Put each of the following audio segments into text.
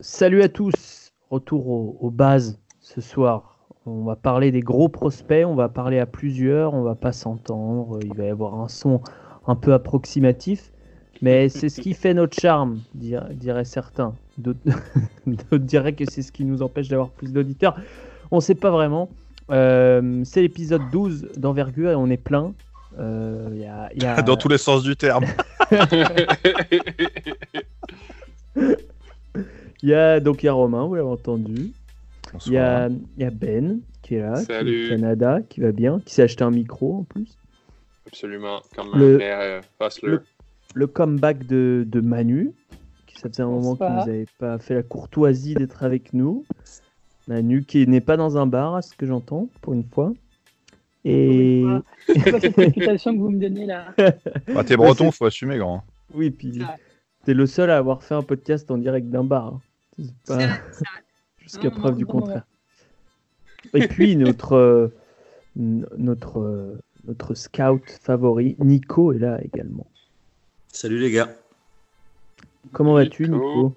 Salut à tous, retour aux, bases ce soir. On va parler des gros prospects, on va parler à plusieurs, on va pas s'entendre, il va y avoir un son un peu approximatif, mais c'est ce qui fait notre charme, diraient certains. D'autres diraient que c'est ce qui nous empêche d'avoir plus d'auditeurs. On ne sait pas vraiment. Euh, c'est l'épisode 12 d'envergure et on est plein. Euh, Dans tous les sens du terme. il y a, donc il y a Romain, vous l'avez entendu. Il y, a, il y, a, Ben qui est là, Qui Canada, qui va bien, qui s'est acheté un micro en plus. Absolument, comme le, euh, le, le, comeback de, de Manu, qui ça faisait un moment que vous n'avez pas fait la courtoisie d'être avec nous. Manu qui n'est pas dans un bar, à ce que j'entends, pour une fois. Et. C'est quoi cette réputation que vous me donnez là? Bah, T'es breton, faut assumer, grand. Oui, puis t'es le seul à avoir fait un podcast en direct d'un bar. Hein. Pas... Jusqu'à preuve du contraire. Et puis notre, euh, notre, euh, notre scout favori, Nico, est là également. Salut les gars. Comment vas-tu, Nico?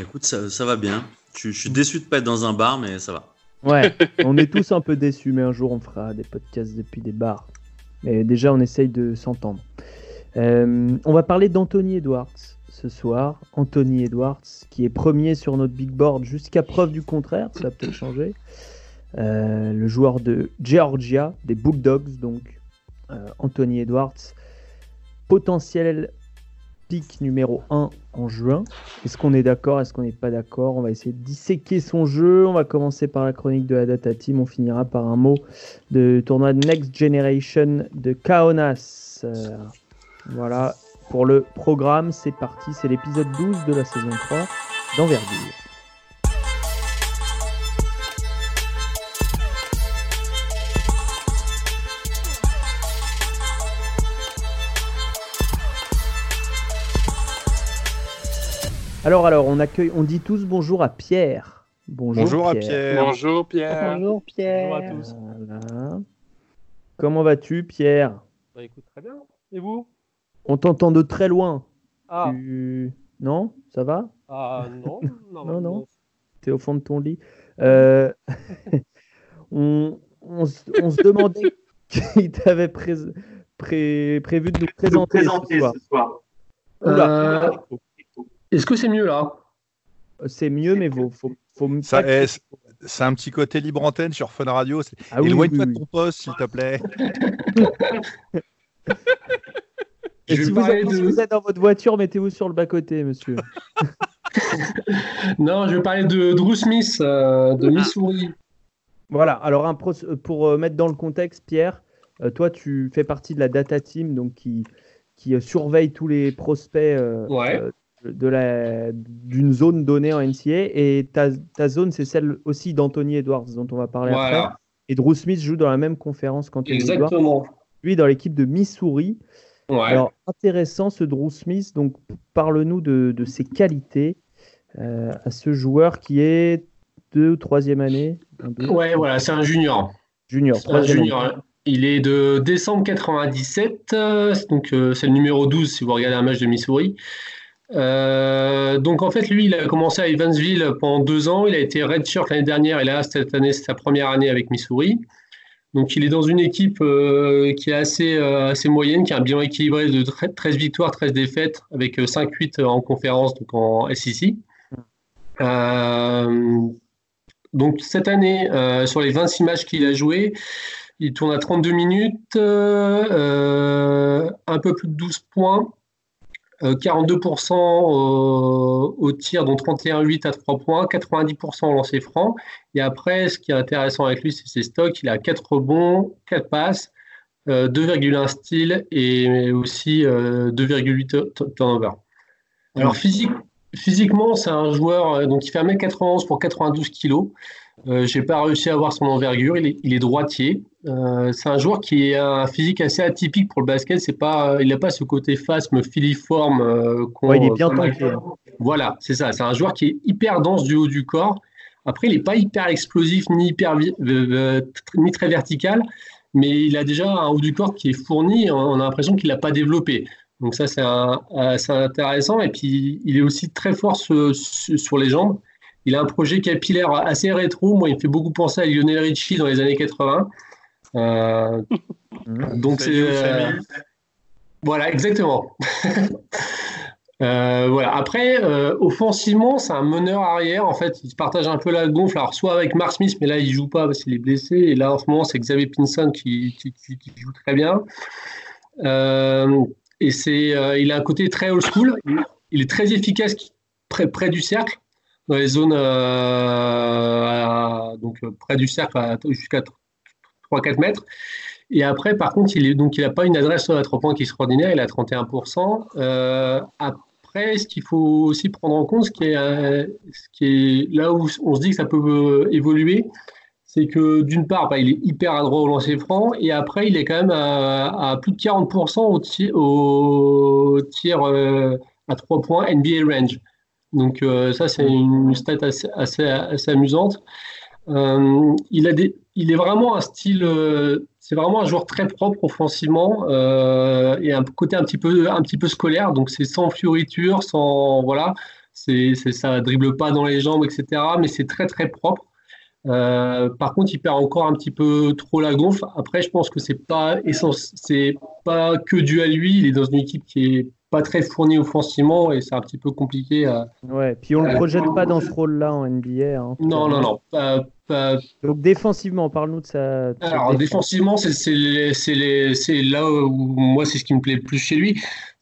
Écoute, ça, ça va bien. Je, suis déçu de pas être dans un bar, mais ça va. Ouais, on est tous un peu déçus, mais un jour on fera des podcasts depuis des bars. Mais déjà, on essaye de s'entendre. Euh, on va parler d'Anthony Edwards ce soir. Anthony Edwards, qui est premier sur notre big board jusqu'à preuve du contraire, ça va peut-être changer. Euh, le joueur de Georgia, des Bulldogs, donc euh, Anthony Edwards, potentiel pick numéro 1 en juin. Est-ce qu'on est d'accord Est-ce qu'on n'est pas d'accord? On va essayer de disséquer son jeu. On va commencer par la chronique de la Data Team. On finira par un mot de tournoi Next Generation de Kaonas. Euh, voilà pour le programme. C'est parti. C'est l'épisode 12 de la saison 3 d'envergure. Alors, alors, on accueille, on dit tous bonjour à Pierre. Bonjour, à Pierre. Bonjour Pierre. Bonjour Pierre. Bonjour à tous. Comment vas-tu, Pierre? Bah, Écoute, très bien. Et vous? On t'entend de très loin. Ah. Non? Ça va? Ah non. non, non. T'es au fond de ton lit. Euh, on, se demandait qui t'avait prévu de nous présenter, ce soir. Euh, est-ce que c'est mieux là? C'est mieux, mais faut, faut, faut ça, c'est un petit côté libre antenne sur Fun Radio. Ah, Éloigne-toi de ton poste, s'il te plaît. Et si vous, êtes, dans votre voiture, mettez-vous sur le bas-côté, monsieur. non, je vais parler de Drew Smith, euh, de ah. Missouri. Voilà, alors un pour euh, mettre dans le contexte, Pierre, euh, toi, tu fais partie de la data team donc qui, qui surveille tous les prospects ouais de la, d'une zone donnée en NCA. Et ta, ta zone, c'est celle aussi d'Anthony Edwards, dont on va parler après. Et Drew Smith joue dans la même conférence qu'Anthony Exactement. Lui, dans l'équipe de Missouri. Alors, intéressant ce Drew Smith. Donc, parle-nous de, de, ses qualités euh, à ce joueur qui est deux ou troisième année. ouais, voilà, c'est un junior. Junior, junior. Il est de décembre 97, euh, donc euh, c'est le numéro 12 si vous regardez un match de Missouri. Donc en fait, lui, il a commencé à Evansville pendant deux ans. Il a été redshirt l'année dernière et là, cette année, c'est sa première année avec Missouri. Donc il est dans une équipe euh, qui est assez, euh, assez moyenne, qui a un bilan équilibré de 13 victoires, 13 défaites, avec 5-8 en conférence, donc en SEC. donc cette année, sur les 26 matchs qu'il a joués, il tourne à 32 minutes, un peu plus de 12 points. 42% euh, au, tir, dont 31,8 à 3 points, 90% au lancer franc. Et après, ce qui est intéressant avec lui, c'est ses stocks. Il a 4 rebonds, 4 passes, 2,1 euh, steals et aussi 2,8 euh, turnover. Alors physiquement, c'est un joueur donc il fait 1m91 pour 92 kg. Euh, j'ai pas réussi à avoir son envergure. Il est, il est droitier. Euh, c'est un joueur qui a un physique assez atypique pour le basket. C'est pas, il n'a pas ce côté phasme filiforme. Euh, il est bien tanké. Hein. Voilà, c'est ça. C'est un joueur qui est hyper dense du haut du corps. Après, il n'est pas hyper explosif ni hyper ni très vertical, mais il a déjà un haut du corps qui est fourni. On a l'impression qu'il l'a pas développé. Donc ça, c'est assez intéressant. Et puis, il est aussi très fort sur les jambes. Il a un projet capillaire assez rétro. Moi, il me fait beaucoup penser à Lionel Richie dans les années 80. Euh, donc c'est euh, voilà exactement. Euh, voilà. Après, offensivement, c'est un meneur arrière. En fait, il se partage un peu la gonfle. Alors, soit avec Mark Smith, mais là, il joue pas parce qu'il est blessé. Et là, en ce moment, c'est Xavier Pinson qui, joue très bien. et c'est, il a un côté très old school. Il, est très efficace près, près du cercle dans les zones donc près du cercle jusqu'à 3-4 mètres. Et après, par contre, il n'a pas une adresse à 3 points qui est extraordinaire, il a 31%. Euh, après, ce qu'il faut aussi prendre en compte, ce qui est, euh, qui est là où on se dit que ça peut euh, évoluer, c'est que d'une part, bah, il est hyper adroit au lancer franc, et après, il est quand même à, plus de 40% au tir, au tir à 3 points NBA range. Donc ça, c'est une stat assez, assez, assez amusante. il a des, il est vraiment un style, euh, c'est vraiment un joueur très propre offensivement euh, et un côté un petit peu, un petit peu scolaire. Donc c'est sans fioriture, sans voilà, c'est, ça dribble pas dans les jambes, etc. Mais c'est très très propre. Euh, par contre, il perd encore un petit peu trop la gonfle. Après, je pense que c'est pas c'est pas que dû à lui. Il est dans une équipe qui est pas très fourni offensivement et c'est un petit peu compliqué. À, ouais, puis on le projette pas dans ce rôle-là en NBA. Hein. non, non, non, Donc défensivement, parle-nous de ça. Alors défensivement, c'est là où moi c'est ce qui me plaît le plus chez lui.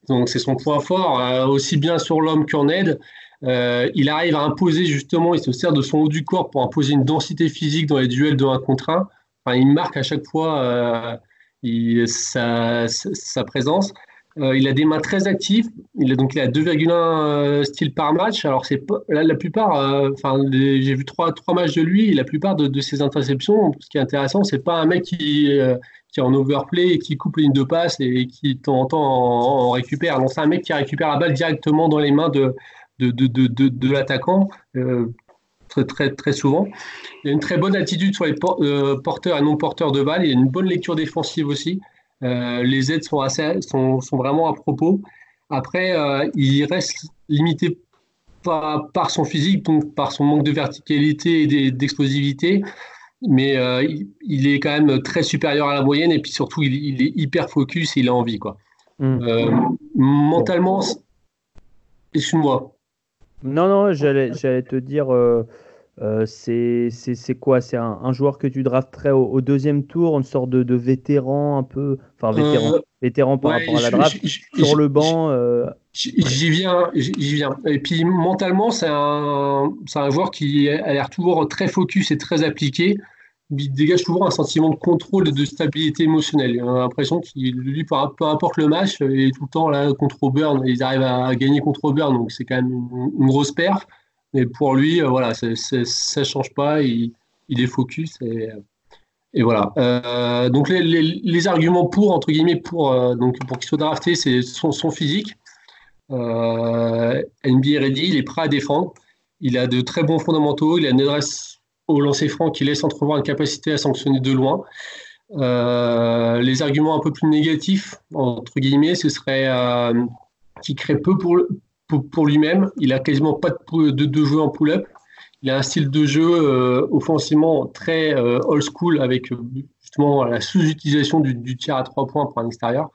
Donc c'est son point fort, euh, aussi bien sur l'homme qu'en aide. Euh, il arrive à imposer justement, il se sert de son haut du corps pour imposer une densité physique dans les duels de 1 contre 1. Enfin, il marque à chaque fois euh, il, sa, sa, présence. Euh, il a des mains très actives. Il a donc il a 2,1 euh, par match. Alors c'est la, plupart. Euh, enfin, j'ai vu trois, trois matchs de lui. La plupart de, ses interceptions. Ce qui est intéressant, c'est pas un mec qui, qui est en overplay et qui coupe les lignes de passe et qui de temps en temps en, récupère. Non, c'est un mec qui récupère la balle directement dans les mains de de, de, de, de l'attaquant. Très, très, très, souvent. Il a une très bonne attitude sur les porteurs et non porteurs de balles. Il a une bonne lecture défensive aussi. Euh, les aides sont, assez, sont, sont, vraiment à propos. Après, euh, il reste limité par, par, son physique, donc par son manque de verticalité et d'explosivité. Mais euh, il, est quand même très supérieur à la moyenne et puis surtout, il, est hyper focus et il a envie. Quoi. Mmh. mentalement, excuse-moi. Non, non, j'allais te dire, euh, c'est quoi? C'est un, joueur que tu drafterais au, au, deuxième tour, une sorte de, de vétéran un peu, enfin vétéran, euh, vétéran par rapport à la draft, sur le banc. Euh... J'y viens, j'y viens. Et puis mentalement, c'est un, un joueur qui a l'air toujours très focus et très appliqué. Il dégage toujours un sentiment de contrôle et de stabilité émotionnelle. On a l'impression qu'il, lui, peu importe le match, il est tout le temps là contre Auburn. Ils arrivent à gagner contre Auburn, donc c'est quand même une, une grosse perf. Mais pour lui, euh, voilà, ça ne change pas. Il, est focus et, voilà. Euh, donc les, arguments pour entre guillemets pour euh, pour qu'il soit drafté, c'est son, son, physique. NBA ready, il est prêt à défendre. Il a de très bons fondamentaux. Il a une adresse au lancer franc qui laisse entrevoir une capacité à sanctionner de loin. les arguments un peu plus négatifs, entre guillemets, ce serait qu'il crée peu pour, pour, lui-même. Il a quasiment pas de, de, de jeu en pull-up. Il a un style de jeu euh, offensivement très euh, old school avec euh, justement la sous-utilisation du, du, tir à trois points pour un extérieur.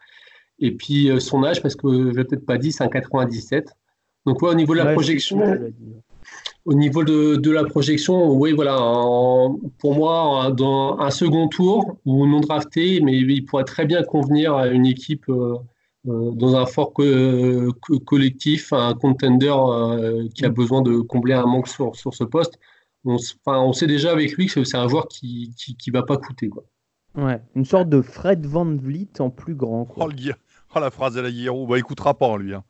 Et puis son âge, parce que je l'ai peut-être pas dit, c'est un 97. Donc ouais, au niveau de la projection, au niveau de, de, la projection, oui, voilà, pour moi, dans un second tour ou non drafté, mais il pourrait très bien convenir à une équipe dans un fort collectif, un contender euh, qui a mm. besoin de combler un manque sur, sur ce poste. On, on sait déjà avec lui que c'est un joueur qui ne va pas coûter. Quoi. Ouais, une sorte de Fred Van Vliet en plus grand. Oh, oh, la phrase de la Guillaume, bah, il coûtera pas lui. Hein.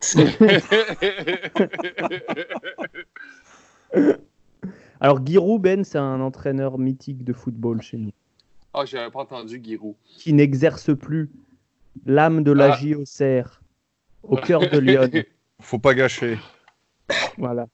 Alors Giroud, Ben, c'est un entraîneur mythique de football chez nous. Ah, oh, j'avais pas entendu Giroud. Qui n'exerce plus l'âme de la ah. au cœur de Lyon. Faut pas gâcher. Voilà.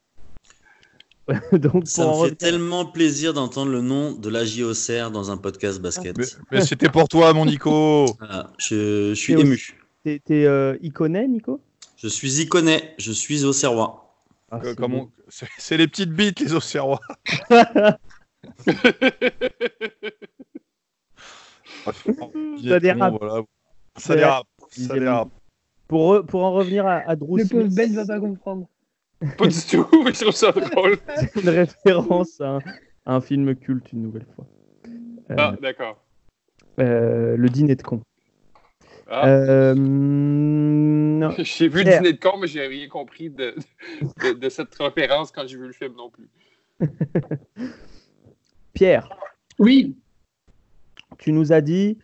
Donc, ça me fait tellement plaisir d'entendre le nom de la JOCR dans un podcast basket. Mais, c'était pour toi, mon Nico. je, suis ému. T'es euh, Iconet, Nico? Je suis Iconet, je suis Auxerrois. Ah, c'est les petites bites, les Auxerrois. ça dérape. Ça dérape. Ça dérape. Pour, pour en revenir à, à Drew Le pauvre Ben va pas comprendre. Pas du tout, je trouve ça drôle. C'est une référence à un, à un, film culte une nouvelle fois. Euh, ah, d'accord. Euh, le dîner de con. Ah. Euh, j'ai vu le dîner de con, mais j'ai rien compris de, de, de, cette référence quand j'ai vu le film non plus. Pierre. Oui. Tu nous as dit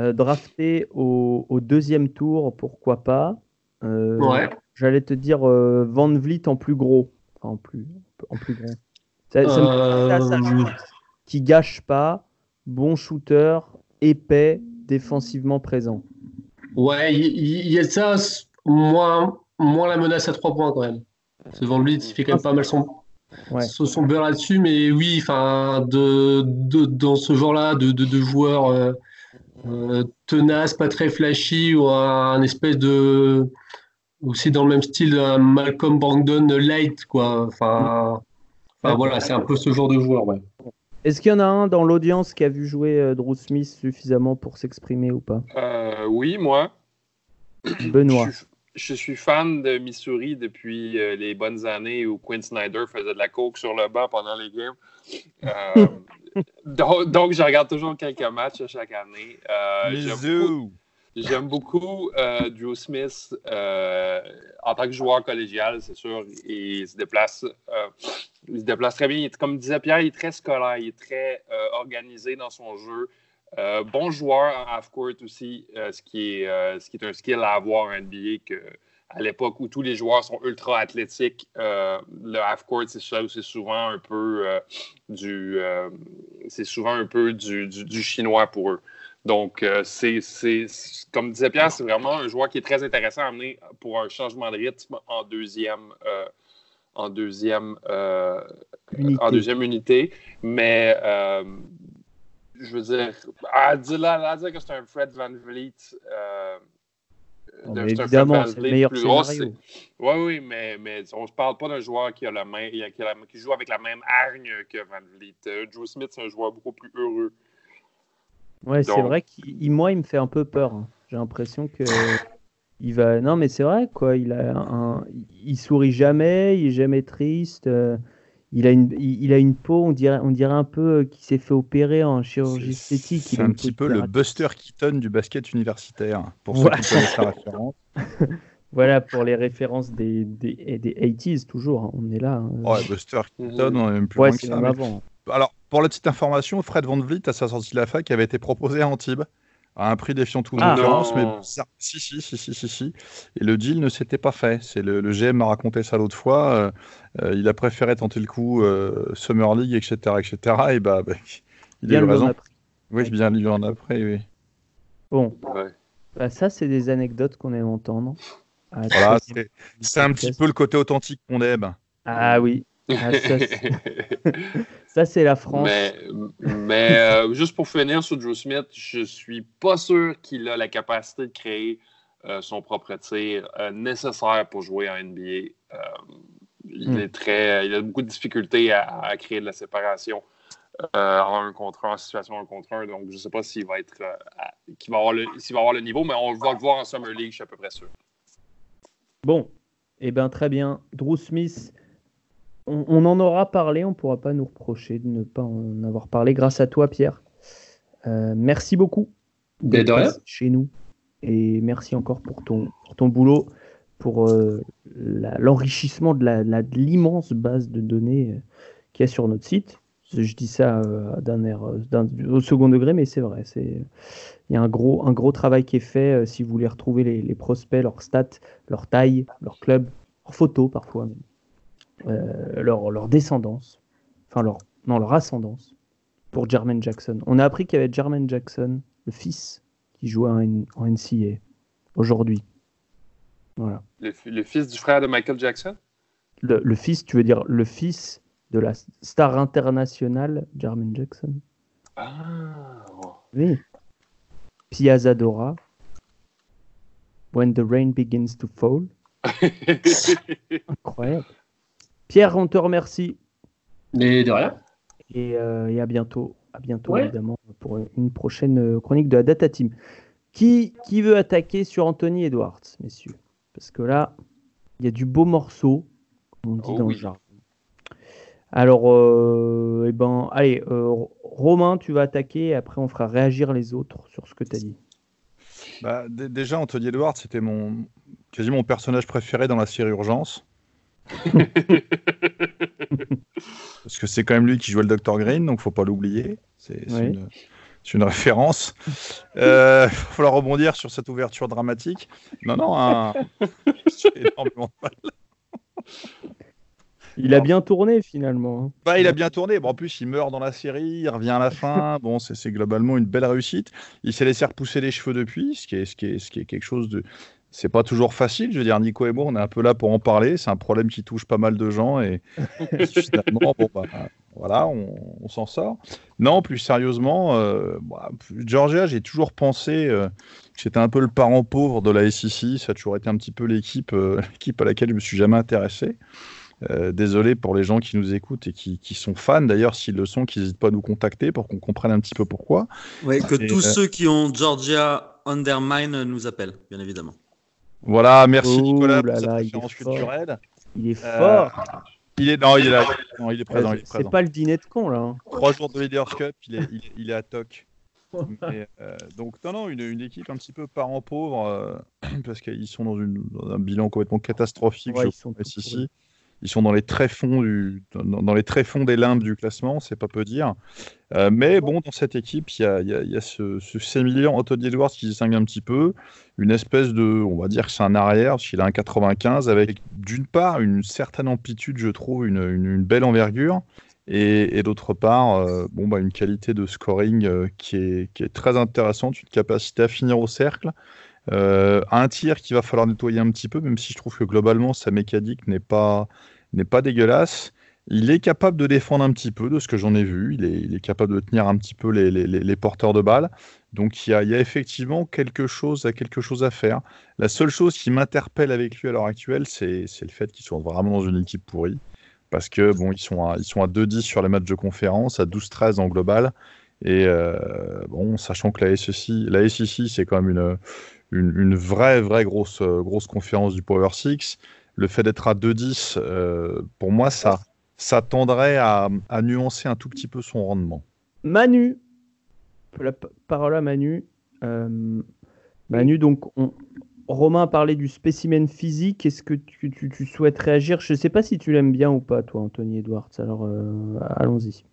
euh, drafter au, au, deuxième tour, pourquoi pas. Euh, ouais. J'allais te dire euh, Van Vliet en plus gros. Enfin, en plus, en plus grand. Ça, ça me ça, Euh, qui gâche pas, bon shooter, épais, défensivement présent. Ouais, il y, y, a ça, moins, moins la menace à trois points quand même. Ce Van Vliet, il fait quand même pas mal son, Ouais. son, son beurre là-dessus, mais oui, enfin, de, de, dans ce genre-là, de, de, de joueurs euh, tenaces, pas très flashy, ou un, espèce de. aussi dans le même style d'un Malcolm Brogdon light, quoi. Enfin, enfin voilà, c'est un peu ce genre de joueur, ouais. Est-ce qu'il y en a un dans l'audience qui a vu jouer euh, Drew Smith suffisamment pour s'exprimer ou pas? Euh, Oui, moi. Benoît. Je, je, suis fan de Missouri depuis euh, les bonnes années où Quinn Snyder faisait de la coke sur le banc pendant les games. Euh, donc, donc, je regarde toujours quelques matchs chaque année. Euh, J'aime beaucoup Drew Smith en tant que joueur collégial, c'est sûr. Il se déplace, il se déplace très bien. Il comme disait Pierre, il est très scolaire, il est très organisé dans son jeu. Euh, bon joueur en half-court aussi, euh, ce, qui est, ce qui est un skill à avoir en NBA que, à l'époque où tous les joueurs sont ultra athlétiques, le half-court, c'est souvent un peu du c'est souvent un peu du, du, du chinois pour eux. Donc, euh, c'est, comme disait Pierre, c'est vraiment un joueur qui est très intéressant à amener pour un changement de rythme en deuxième, euh, en deuxième, euh, unité. en deuxième unité. Mais, euh, je veux dire, à dire, à dire que c'est un Fred Van Vliet. Non, mais évidemment, c'est le meilleur scénario. Oui, oui, mais, mais on ne se parle pas d'un joueur qui, a la main, qui, a la, qui joue avec la même hargne que Van Vliet. Drew Smith, c'est un joueur beaucoup plus heureux. Ouais, c'est vrai qu'il, moi, il me fait un peu peur. Hein. J'ai l'impression que il va. Non, mais c'est vrai, quoi. Il a un, il sourit jamais, il est jamais triste. Euh, il a une, il, a une peau, on dirait, on dirait un peu qu'il s'est fait opérer en chirurgie esthétique. C'est un petit peu le Buster Keaton du basket universitaire, pour ceux ouais. qui connaissent la référence. voilà, pour les références des, des, des 80s, toujours. Hein. On est là. Hein. Ouais, Buster Keaton, on est même plus ouais, loin que ça. Avant. Alors, pour la petite information, Fred Van Vliet, à sa sortie de la fac, avait été proposé à Antibes à un prix défiant toute ah, concurrence, mais ça, si, si, si, si, si, si, et le deal ne s'était pas fait. C'est le, le, GM m'a raconté ça l'autre fois. Euh, euh, il a préféré tenter le coup euh, Summer League, etc., etc. Et bah, bah il bien a eu raison. Oui, bien lui en après, oui. Bon, ouais. bah, ça c'est des anecdotes qu'on aime entendre. Ah, voilà, c'est un petit peu le côté authentique qu'on aime. Ah oui, ah, ça, c'est la France. Mais, mais euh, juste pour finir sur Joe Smith, je suis pas sûr qu'il a la capacité de créer euh, son propre tir euh, nécessaire pour jouer en NBA. il, mm. est très, il a beaucoup de difficultés à, à créer de la séparation en un contre un, en situation un contre un. Donc, je ne sais pas s'il va être, va avoir le, s'il va avoir le niveau, mais on va le voir en Summer League, je suis à peu près sûr. Bon, eh bien très bien. Drew Smith on, on, en aura parlé, on ne pourra pas nous reprocher de ne pas en avoir parlé grâce à toi, Pierre. Euh, merci beaucoup d'être chez nous et merci encore pour ton, pour ton boulot, pour euh, l'enrichissement de l'immense base de données euh, qu'il y a sur notre site. Je dis ça euh, d'un air au second degré, mais c'est vrai. Il y a un gros, un gros travail qui est fait si vous voulez retrouver les, les prospects, leurs stats, leur taille, leur club, leurs photos parfois même. Euh, leur, leur, descendance, enfin leur, non, leur ascendance pour Jermaine Jackson. On a appris qu'il y avait Jermaine Jackson, le fils, qui jouait en, en NCA aujourd'hui. Voilà. Le, le, fils du frère de Michael Jackson? Le, le, fils, tu veux dire le fils de la star internationale Jermaine Jackson? Ah Oui. Piazzadora. When the rain begins to fall. Incroyable. Pierre, on te remercie. Mais de rien. Et, euh, et à bientôt. À bientôt, Ouais. évidemment, pour une prochaine euh, chronique de la Data Team. Qui, qui veut attaquer sur Anthony Edwards, messieurs? Parce que là, il y a du beau morceau, comme on dit Oh dans oui. le jargon. Alors, euh, eh ben, allez, euh, Romain, tu vas attaquer et après on fera réagir les autres sur ce que tu as dit. Bah, dé- déjà, Anthony Edwards, c'était mon quasiment mon personnage préféré dans la série Urgence. Parce que c'est quand même lui qui jouait le Dr Green, donc faut pas l'oublier. C'est une, référence. Euh, Il va falloir rebondir sur cette ouverture dramatique. Non, non, un... j'ai énormément mal. Il a bien tourné finalement. hein. Bah, il a bien tourné. Bon, en plus, il meurt dans la série, il revient à la fin. Bon, c'est c'est globalement une belle réussite. Il s'est laissé repousser les cheveux depuis, ce qui est, ce qui est, ce qui est quelque chose de. C'est pas toujours facile. Je veux dire, Nico et moi, on est un peu là pour en parler. C'est un problème qui touche pas mal de gens et finalement, bon, bah, voilà, on, on s'en sort. Non, plus sérieusement, euh, bah, Georgia, j'ai toujours pensé euh, que c'était un peu le parent pauvre de la SEC. Ça a toujours été un petit peu l'équipe, euh, l'équipe à laquelle je me suis jamais intéressé. Euh, désolé pour les gens qui nous écoutent et qui, qui sont fans. D'ailleurs, s'ils le sont, qu'ils n'hésitent pas à nous contacter pour qu'on comprenne un petit peu pourquoi. Ouais, que Et, tous euh, ceux qui ont Georgia Undermine nous appellent, bien évidemment. Voilà, merci Oh Nicolas pour cette référence culturelle. Il est Euh, fort. Il est, non, il est là. Non, il est présent. est c'est pas le dîner de con là. hein. Trois jours de Leaders Cup, il est, il est, il est à toc. Mais, euh, donc, non, non, une, une équipe un petit peu parent pauvre, euh, parce qu'ils sont dans, une, dans un bilan complètement catastrophique. Ouais, je ils sont ici. Ils sont dans les les tréfonds des limbes du classement, c'est pas peu dire. Euh, mais bon, dans cette équipe, il y a, y a- ce, ce sémillant Anthony Edwards qui distingue un petit peu, une espèce de, on va dire que c'est un arrière, parce a un 95, avec d'une part une certaine amplitude, je trouve, une, belle envergure, et, d'autre part, euh, bon, bah, une qualité de scoring euh, qui est très intéressante, une capacité à finir au cercle. Euh, un tir qu'il va falloir nettoyer un petit peu, même si je trouve que globalement sa mécanique n'est pas, n'est pas dégueulasse. Il est capable de défendre un petit peu de ce que j'en ai vu. Il est, capable de tenir un petit peu les, les- les- porteurs de balles. Donc il y a, il y a effectivement quelque chose, à quelque chose à faire. La seule chose qui m'interpelle avec lui à l'heure actuelle, c'est le fait qu'il soit vraiment dans une équipe pourrie. Parce que bon, ils sont à, ils sont à 2-10 sur les matchs de conférence, à 12-13 en global. Et euh, bon, sachant que la SEC, la c'est quand même une, une, une vraie, vraie grosse, euh, grosse conférence du Power 6. Le fait d'être à 2-10, euh, pour moi, ça, ça tendrait à, à nuancer un tout petit peu son rendement. Manu, la parole à Manu. Euh, Manu, donc, on- Romain a parlé du spécimen physique. Est-ce que tu, tu- tu souhaites réagir? Je ne sais pas si tu l'aimes bien ou pas, toi, Anthony Edwards. Alors, euh, allons-y.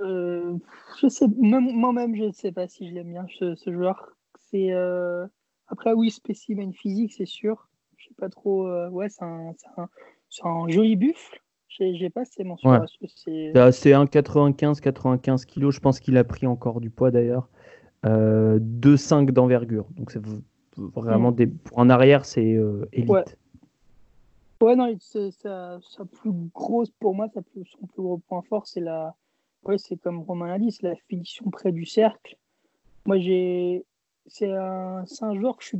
Euh, je sais, même- moi-même, je ne sais pas si je l'aime bien, ce, ce joueur. C'est euh, Après, oui, spécimen physique, c'est sûr. Je sais pas trop. euh, Ouais, c'est un, c'est un, c'est un joli buffle. J'ai j'ai pas ces mentions. Ouais. c'est- C'est assez 1,95, 95 kilos. Je pense qu'il a pris encore du poids d'ailleurs. Euh, 2,5 d'envergure. Donc, c'est vraiment des... pour un arrière, c'est euh, élite. Ouais. Ouais, non, c'est- sa, sa plus grosse, pour moi, sa plus, son plus gros point fort, c'est la. Ouais, c'est comme Romain l'a dit, c'est la finition près du cercle. Moi, j'ai. C'est un, un joueur que.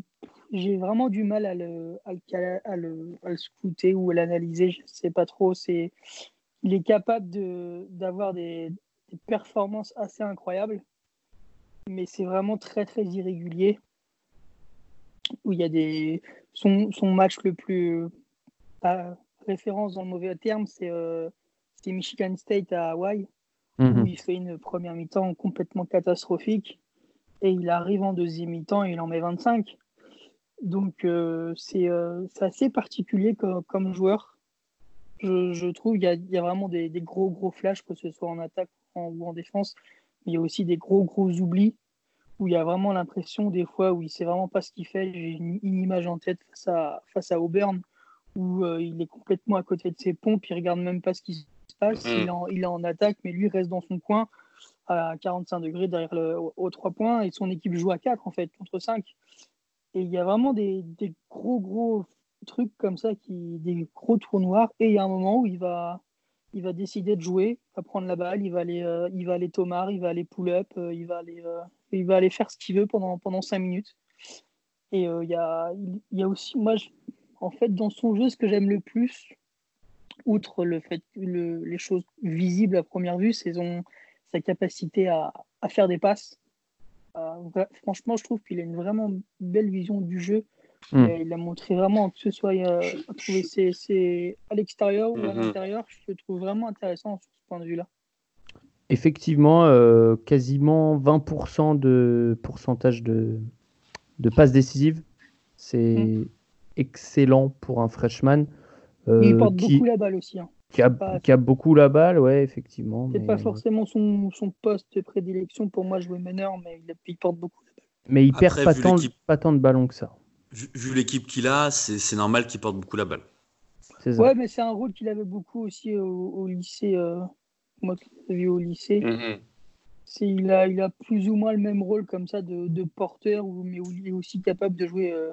J'ai vraiment du mal à le, à le, à le, à le scouter ou à l'analyser, je sais pas trop. C'est, il est capable de, d'avoir des, des performances assez incroyables, mais c'est vraiment très très irrégulier. Où il y a des. Son, son match le plus pas référence dans le mauvais terme, c'est euh, Michigan State à Hawaï, où Mhm. il fait une première mi-temps complètement catastrophique et il arrive en deuxième mi-temps et il en met 25. Donc euh, c'est euh, c'est assez particulier comme, comme joueur. Je, je trouve qu'il y a, il y a vraiment des, des gros gros flashs, que ce soit en attaque en- ou en défense. Mais il y a aussi des gros gros oublis où il y a vraiment l'impression des fois où il sait vraiment pas ce qu'il fait. J'ai une, une image en tête face à, face à Auburn où euh, il est complètement à côté de ses pompes, il regarde même pas ce qui se passe, Mm. il, est en, il est en attaque, mais lui reste dans son coin à 45 degrés derrière le, au- aux trois points et son équipe joue à 4 en fait, contre 5. Et il y a vraiment des, des gros gros trucs comme ça, qui, des gros trous noirs, et il y a un moment où il va, il va décider de jouer, il va prendre la balle, il va aller, euh, il va aller tomar, il va aller pull-up, euh, il, va aller, euh, il va aller faire ce qu'il veut pendant, pendant 5 minutes. Et il y, a, il y a aussi, moi, en fait, dans son jeu, ce que j'aime le plus, outre le fait le- les choses visibles à première vue, c'est son- sa capacité à, à faire des passes. Euh, franchement, je trouve qu'il a une vraiment belle vision du jeu. Mm. Et il a montré vraiment que ce soit euh, à trouver ses- ses- à l'extérieur ou à Mhm. l'intérieur, je le trouve vraiment intéressant sur ce point de vue-là. Effectivement, euh, quasiment 20% de pourcentage de, de passes décisives. C'est excellent pour un freshman. euh, il porte qui, beaucoup la balle aussi. hein. Qui a, pas- qui a beaucoup la balle, ouais, effectivement. C'est mais- pas forcément son, son poste de prédilection pour moi jouer meneur, mais il, il porte beaucoup la balle. Mais il perd Après, pas vu tant, l'équipe- pas tant de ballons que ça. Vu, vu l'équipe qu'il a, c'est c'est normal qu'il porte beaucoup la balle. Ouais, mais c'est un rôle qu'il avait beaucoup aussi au, au lycée. euh, moi, qui l'ai vu au lycée, c'est il a, il a plus ou moins le même rôle comme ça de, de porteur, mais où il est aussi capable de jouer, euh,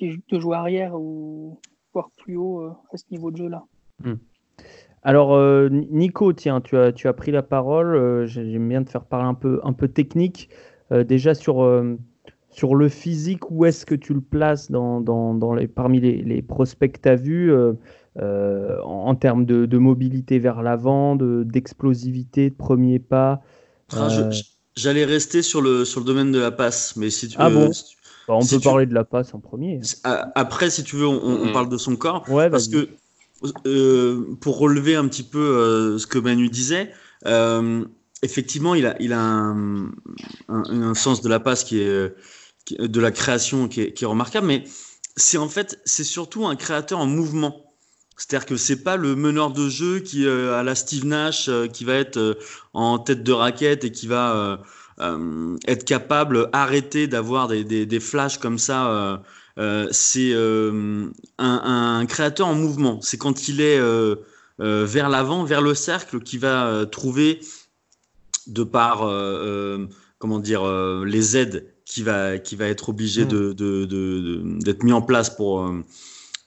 de jouer arrière ou voire plus haut euh, à ce niveau de jeu-là. Alors, euh, Nico, tiens, tu as, tu as pris la parole. euh, j'ai- J'aime bien te faire parler un peu, un peu technique. Euh, déjà sur, euh, sur le physique, où est-ce que tu le places dans, dans, dans les, parmi les, les prospects que tu as vus euh, euh, en, en termes de, de mobilité vers l'avant, de- d'explosivité, de, premier pas Ah, Euh. J'allais rester sur le, sur le domaine de la passe, mais si tu Ah veux- bon si tu- Bah, On Si peut tu- parler de la passe en premier. a- après, si tu veux, on, on parle de son corps. Ouais, Parce que, euh, pour relever un petit peu euh, ce que Manu disait, euh, effectivement, il a, un, sens de la passe qui est, de la création qui est, remarquable, mais c'est en fait, c'est surtout un créateur en mouvement. C'est-à-dire que c'est pas le meneur de jeu qui, à la Steve Nash, qui va être en tête de raquette et qui va être capable, arrêter d'avoir des flashs comme ça. Euh, c'est euh, un, un créateur en mouvement. C'est quand il est euh, vers l'avant, vers le cercle, qui va trouver, de par comment dire les aides qui va qui va être obligé Mm. de de- de- de- d'être mis en place pour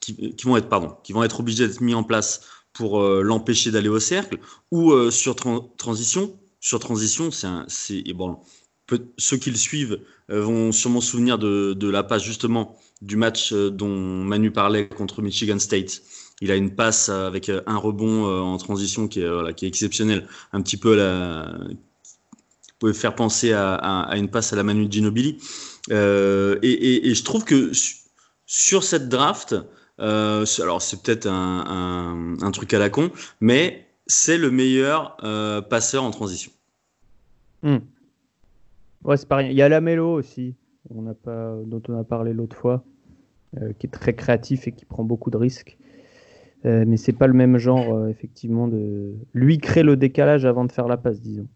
qui, qui vont être pardon qui vont être obligés d'être mis en place pour l'empêcher d'aller au cercle ou sur tran- transition sur transition c'est un- c'est bon ceux qui le suivent euh, vont sûrement se souvenir de, la passe justement du match euh, dont Manu parlait contre Michigan State. Il a une passe avec euh, un rebond en transition qui est, exceptionnel, un petit peu la, pouvait faire penser à, une passe à la Manu Ginobili. Et, je trouve que su- sur cette draft, alors c'est peut-être un, truc à la con, mais c'est le meilleur passeur en transition. Hmm. Ouais, c'est pas rien. Il y a Lamelo aussi, on n'a pas, dont on a parlé l'autre fois, euh, qui est très créatif et qui prend beaucoup de risques. Euh, mais c'est pas le même genre, euh, effectivement. De... Lui crée le décalage avant de faire la passe, disons.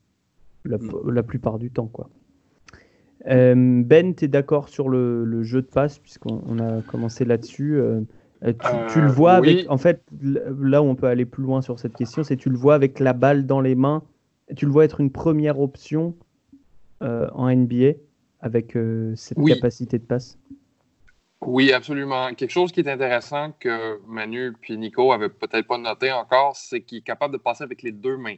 La, Mm. la plupart du temps, quoi. Euh, ben, tu es d'accord sur le, le jeu de passe, puisqu'on on a commencé là-dessus. tu, tu le vois oui. avec. En fait, là où on peut aller plus loin sur cette question, c'est tu le vois avec la balle dans les mains. Tu le vois être une première option euh, en NBA avec euh, cette Oui. capacité de passe? Oui, absolument. Quelque chose qui est intéressant que Manu puis Nico avaient peut-être pas noté encore, c'est qu'il est capable de passer avec les deux mains.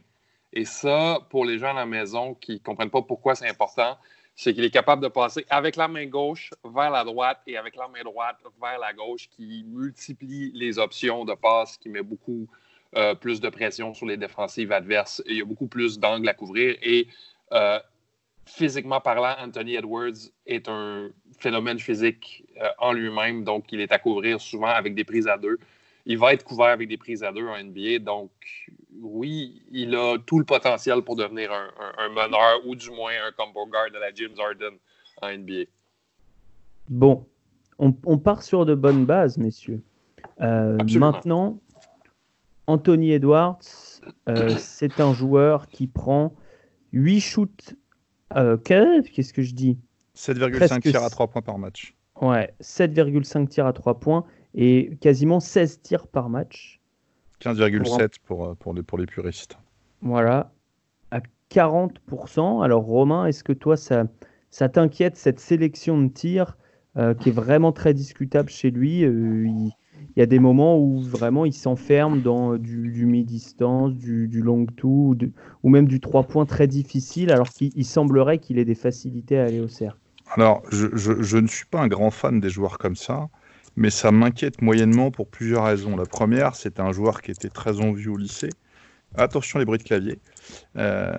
Et ça, pour les gens à la maison qui ne comprennent pas pourquoi c'est important, c'est qu'il est capable de passer avec la main gauche vers la droite et avec la main droite vers la gauche, qui multiplie les options de passe, qui met beaucoup euh, plus de pression sur les défensives adverses. Il y a beaucoup plus d'angles à couvrir. Et euh, physiquement parlant, Anthony Edwards est un phénomène physique euh, en lui-même, donc il est à couvrir souvent avec des prises à deux. Il va être couvert avec des prises à deux en NBA, donc oui, il a tout le potentiel pour devenir un, un- un meneur ou du moins un combo guard de la James Harden en NBA. Bon, on, on part sur de bonnes bases, messieurs. Euh, maintenant, Anthony Edwards, euh, c'est un joueur qui prend 8 shoots. Euh, que- Qu'est-ce que je dis? 7,5 Presque tirs à s- 3 points par match. Ouais, 7,5 tirs à 3 points et quasiment 16 tirs par match. 15,7 pour, euh, pour, les, pour les puristes. Voilà, à 40%. Alors Romain, est-ce que toi, ça, ça t'inquiète, cette sélection de tirs euh, qui est vraiment très discutable chez lui? Euh, il, il y a des moments où vraiment il s'enferme dans euh, du, du mi-distance, du, du long two, ou, de- ou même du 3 points très difficile, alors qu'il il semblerait qu'il ait des facilités à aller au cercle. Alors, je, je- je ne suis pas un grand fan des joueurs comme ça, mais ça m'inquiète moyennement pour plusieurs raisons. La première, c'est un joueur qui était très en vue au lycée. Attention les bruits de clavier. Euh,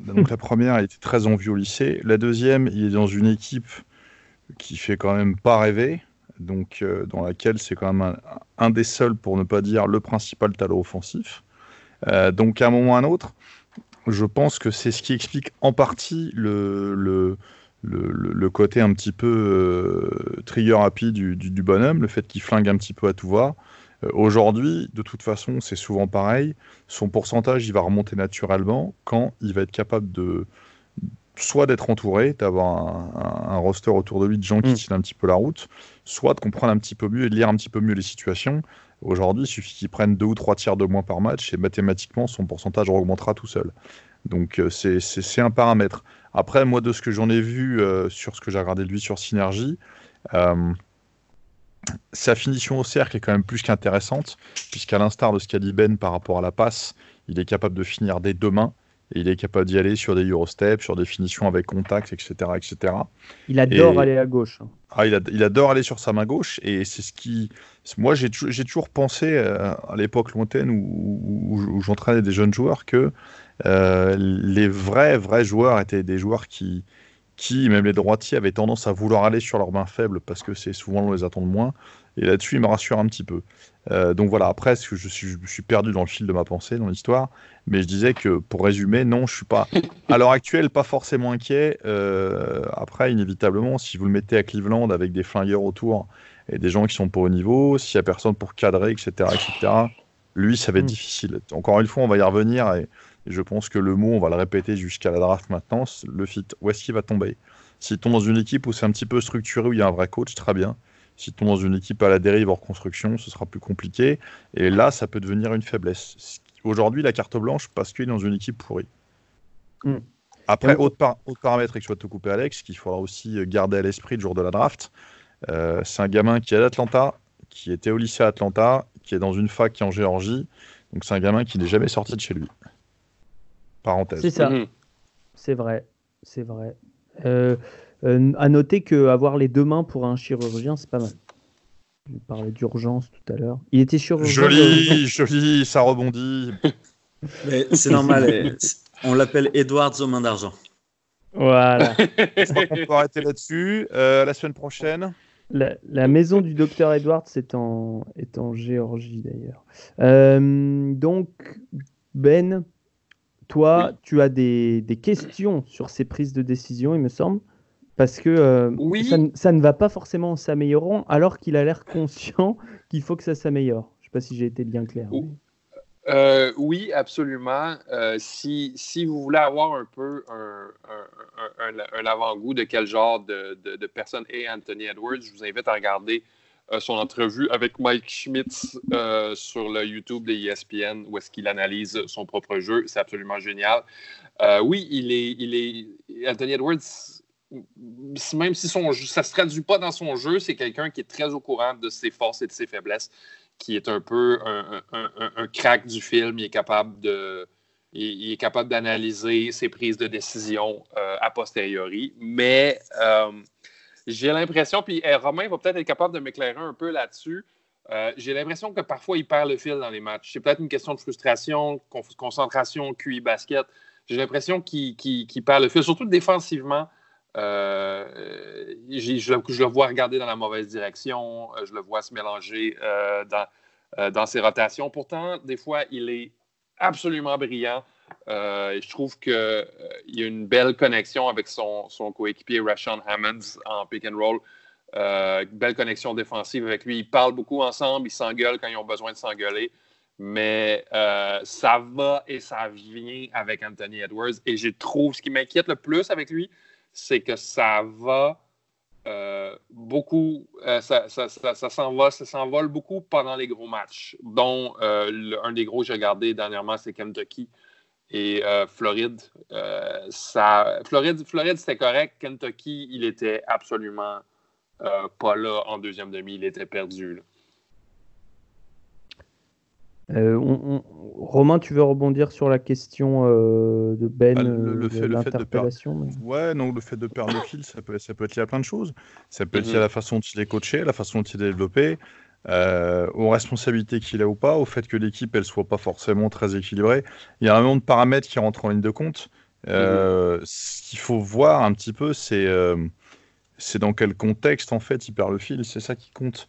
donc la première, il était très en vue au lycée. La deuxième, il est dans une équipe qui fait quand même pas rêver, donc euh, dans laquelle c'est quand même un, un des seuls, pour ne pas dire le principal talent offensif. Euh, donc à un moment ou à un autre, je pense que c'est ce qui explique en partie le, le, le, côté un petit peu euh, trigger happy du, du, du bonhomme, le fait qu'il flingue un petit peu à tout va. Aujourd'hui, de toute façon, c'est souvent pareil. Son pourcentage, il va remonter naturellement quand il va être capable de soit d'être entouré, d'avoir un, roster autour de lui de gens qui Mm. tiennent un petit peu la route, soit de comprendre un petit peu mieux et de lire un petit peu mieux les situations. Aujourd'hui, il suffit qu'il prenne deux ou trois tiers de moins par match et mathématiquement, son pourcentage augmentera tout seul. Donc, euh, c'est un paramètre. Après, moi, de ce que j'en ai vu euh, sur ce que j'ai regardé de lui sur Synergie, euh, sa finition au cercle est quand même plus qu'intéressante, puisqu'à l'instar de ce qu'a dit Ben par rapport à la passe, il est capable de finir des deux mains et il est capable d'y aller sur des Eurosteps, sur des finitions avec contact, etc. etc. Il adore Et- aller à gauche. hein. Ah, il, ad- il adore aller sur sa main gauche et c'est ce qui. Moi, j'ai tou- j'ai toujours pensé euh, à l'époque lointaine où, où- où j'entraînais des jeunes joueurs que euh, les vrais, vrais joueurs étaient des joueurs qui, qui, même les droitiers, avaient tendance à vouloir aller sur leurs mains faibles parce que c'est souvent on les attend de moins. Et là-dessus, il me rassure un petit peu. Euh, donc voilà, après, je suis, je suis perdu dans le fil de ma pensée, dans l'histoire, mais je disais que pour résumer, non, je suis pas, à l'heure actuelle, pas forcément inquiet. Euh, après, inévitablement, si vous le mettez à Cleveland avec des flingueurs autour et des gens qui sont pas au niveau, s'il y a personne pour cadrer, etc., etc., lui, ça va être Mm. difficile. Encore une fois, on va y revenir et, et je pense que le mot, on va le répéter jusqu'à la draft maintenant, le fit. Où est-ce qu'il va tomber? S'il tombe dans une équipe où c'est un petit peu structuré, où il y a un vrai coach, très bien. S'il tombe dans une équipe à la dérive hors construction, ce sera plus compliqué. Et là, ça peut devenir une faiblesse. Aujourd'hui, la carte blanche parce qu'il est dans une équipe pourrie. Mm. Après, autre, par- autre paramètre, et que je dois te couper, Alex, qu'il faudra aussi garder à l'esprit le jour de la draft, euh, c'est un gamin qui est d'Atlanta, qui était au lycée à Atlanta, qui est dans une fac qui est en Géorgie. Donc, c'est un gamin qui n'est jamais sorti de chez lui. Parenthèse. C'est ça. Mhm. C'est vrai, c'est vrai. Euh, euh, à noter que avoir les deux mains pour un chirurgien, c'est pas mal. Je parlais d'urgence tout à l'heure. Il était chirurgien. Joli, joli, ça rebondit. Mais c'est normal. On l'appelle Edwards aux mains d'argent. Voilà. Je crois qu'on peut arrêter là-dessus. Euh, la semaine prochaine. La, la maison du docteur Edwards est en, est en Géorgie d'ailleurs. Euh, donc, Ben, toi, tu as des, des questions sur ces prises de décision, il me semble, parce que euh, Oui. ça, ne- ça ne va pas forcément en s'améliorant, alors qu'il a l'air conscient qu'il faut que ça s'améliore. Je ne sais pas si j'ai été bien clair. Oh. Euh, oui, absolument. Euh, si, si vous voulez avoir un peu un, un- un- un- un avant-goût de quel genre de, de- de personne est Anthony Edwards, je vous invite à regarder son entrevue avec Mike Schmitz euh, sur le YouTube de ESPN où est-ce qu'il analyse son propre jeu. C'est absolument génial. Euh, oui, il est, il est Anthony Edwards. Même si son jeu, ça ne se traduit pas dans son jeu, c'est quelqu'un qui est très au courant de ses forces et de ses faiblesses qui est un peu un, un, crack du film. Il est capable de. Il, est capable d'analyser ses prises de décision euh, a posteriori. Mais euh, j'ai l'impression, puis eh, Romain va peut-être être capable de m'éclairer un peu là-dessus. Euh, j'ai l'impression que parfois il perd le fil dans les matchs. C'est peut-être une question de frustration, con concentration, QI basket. J'ai l'impression qu'il qu qu perd le fil, surtout défensivement. Euh, je, le vois regarder dans la mauvaise direction, euh, je le vois se mélanger dans ses rotations. Pourtant, des fois, il est absolument brillant. Euh, je trouve qu'il euh, y a une belle connexion avec son, coéquipier Rashawn Hammonds en pick and roll. Euh, belle connexion défensive avec lui. Ils parlent beaucoup ensemble, ils s'engueulent quand ils ont besoin de s'engueuler. Mais ça va et ça vient avec Anthony Edwards. Et je trouve ce qui m'inquiète le plus avec lui, c'est que ça va beaucoup, ça, ça, s'envole, beaucoup pendant les gros matchs, dont un des gros que j'ai regardé dernièrement, c'est Kentucky et euh, Floride. ça, Floride, Floride c'était correct. Kentucky, il était absolument euh, pas là en deuxième demi, il était perdu. Là. Euh, on- on- Romain, tu veux rebondir sur la question euh, de Ben, Ah, le- euh, de fait- le fait de mais- Ouais, non, le fait de perdre le fil, ça peut, ça peut être lié à plein de choses. Ça peut être lié Mhm. à la façon dont il est coaché, la façon dont il est développé, euh, aux responsabilités qu'il a ou pas, au fait que l'équipe, elle soit pas forcément très équilibrée. Il y a un nombre de paramètres qui rentrent en ligne de compte. Euh, Ce qu'il faut voir un petit peu, c'est euh, c'est dans quel contexte, en fait, il perd le fil. C'est ça qui compte.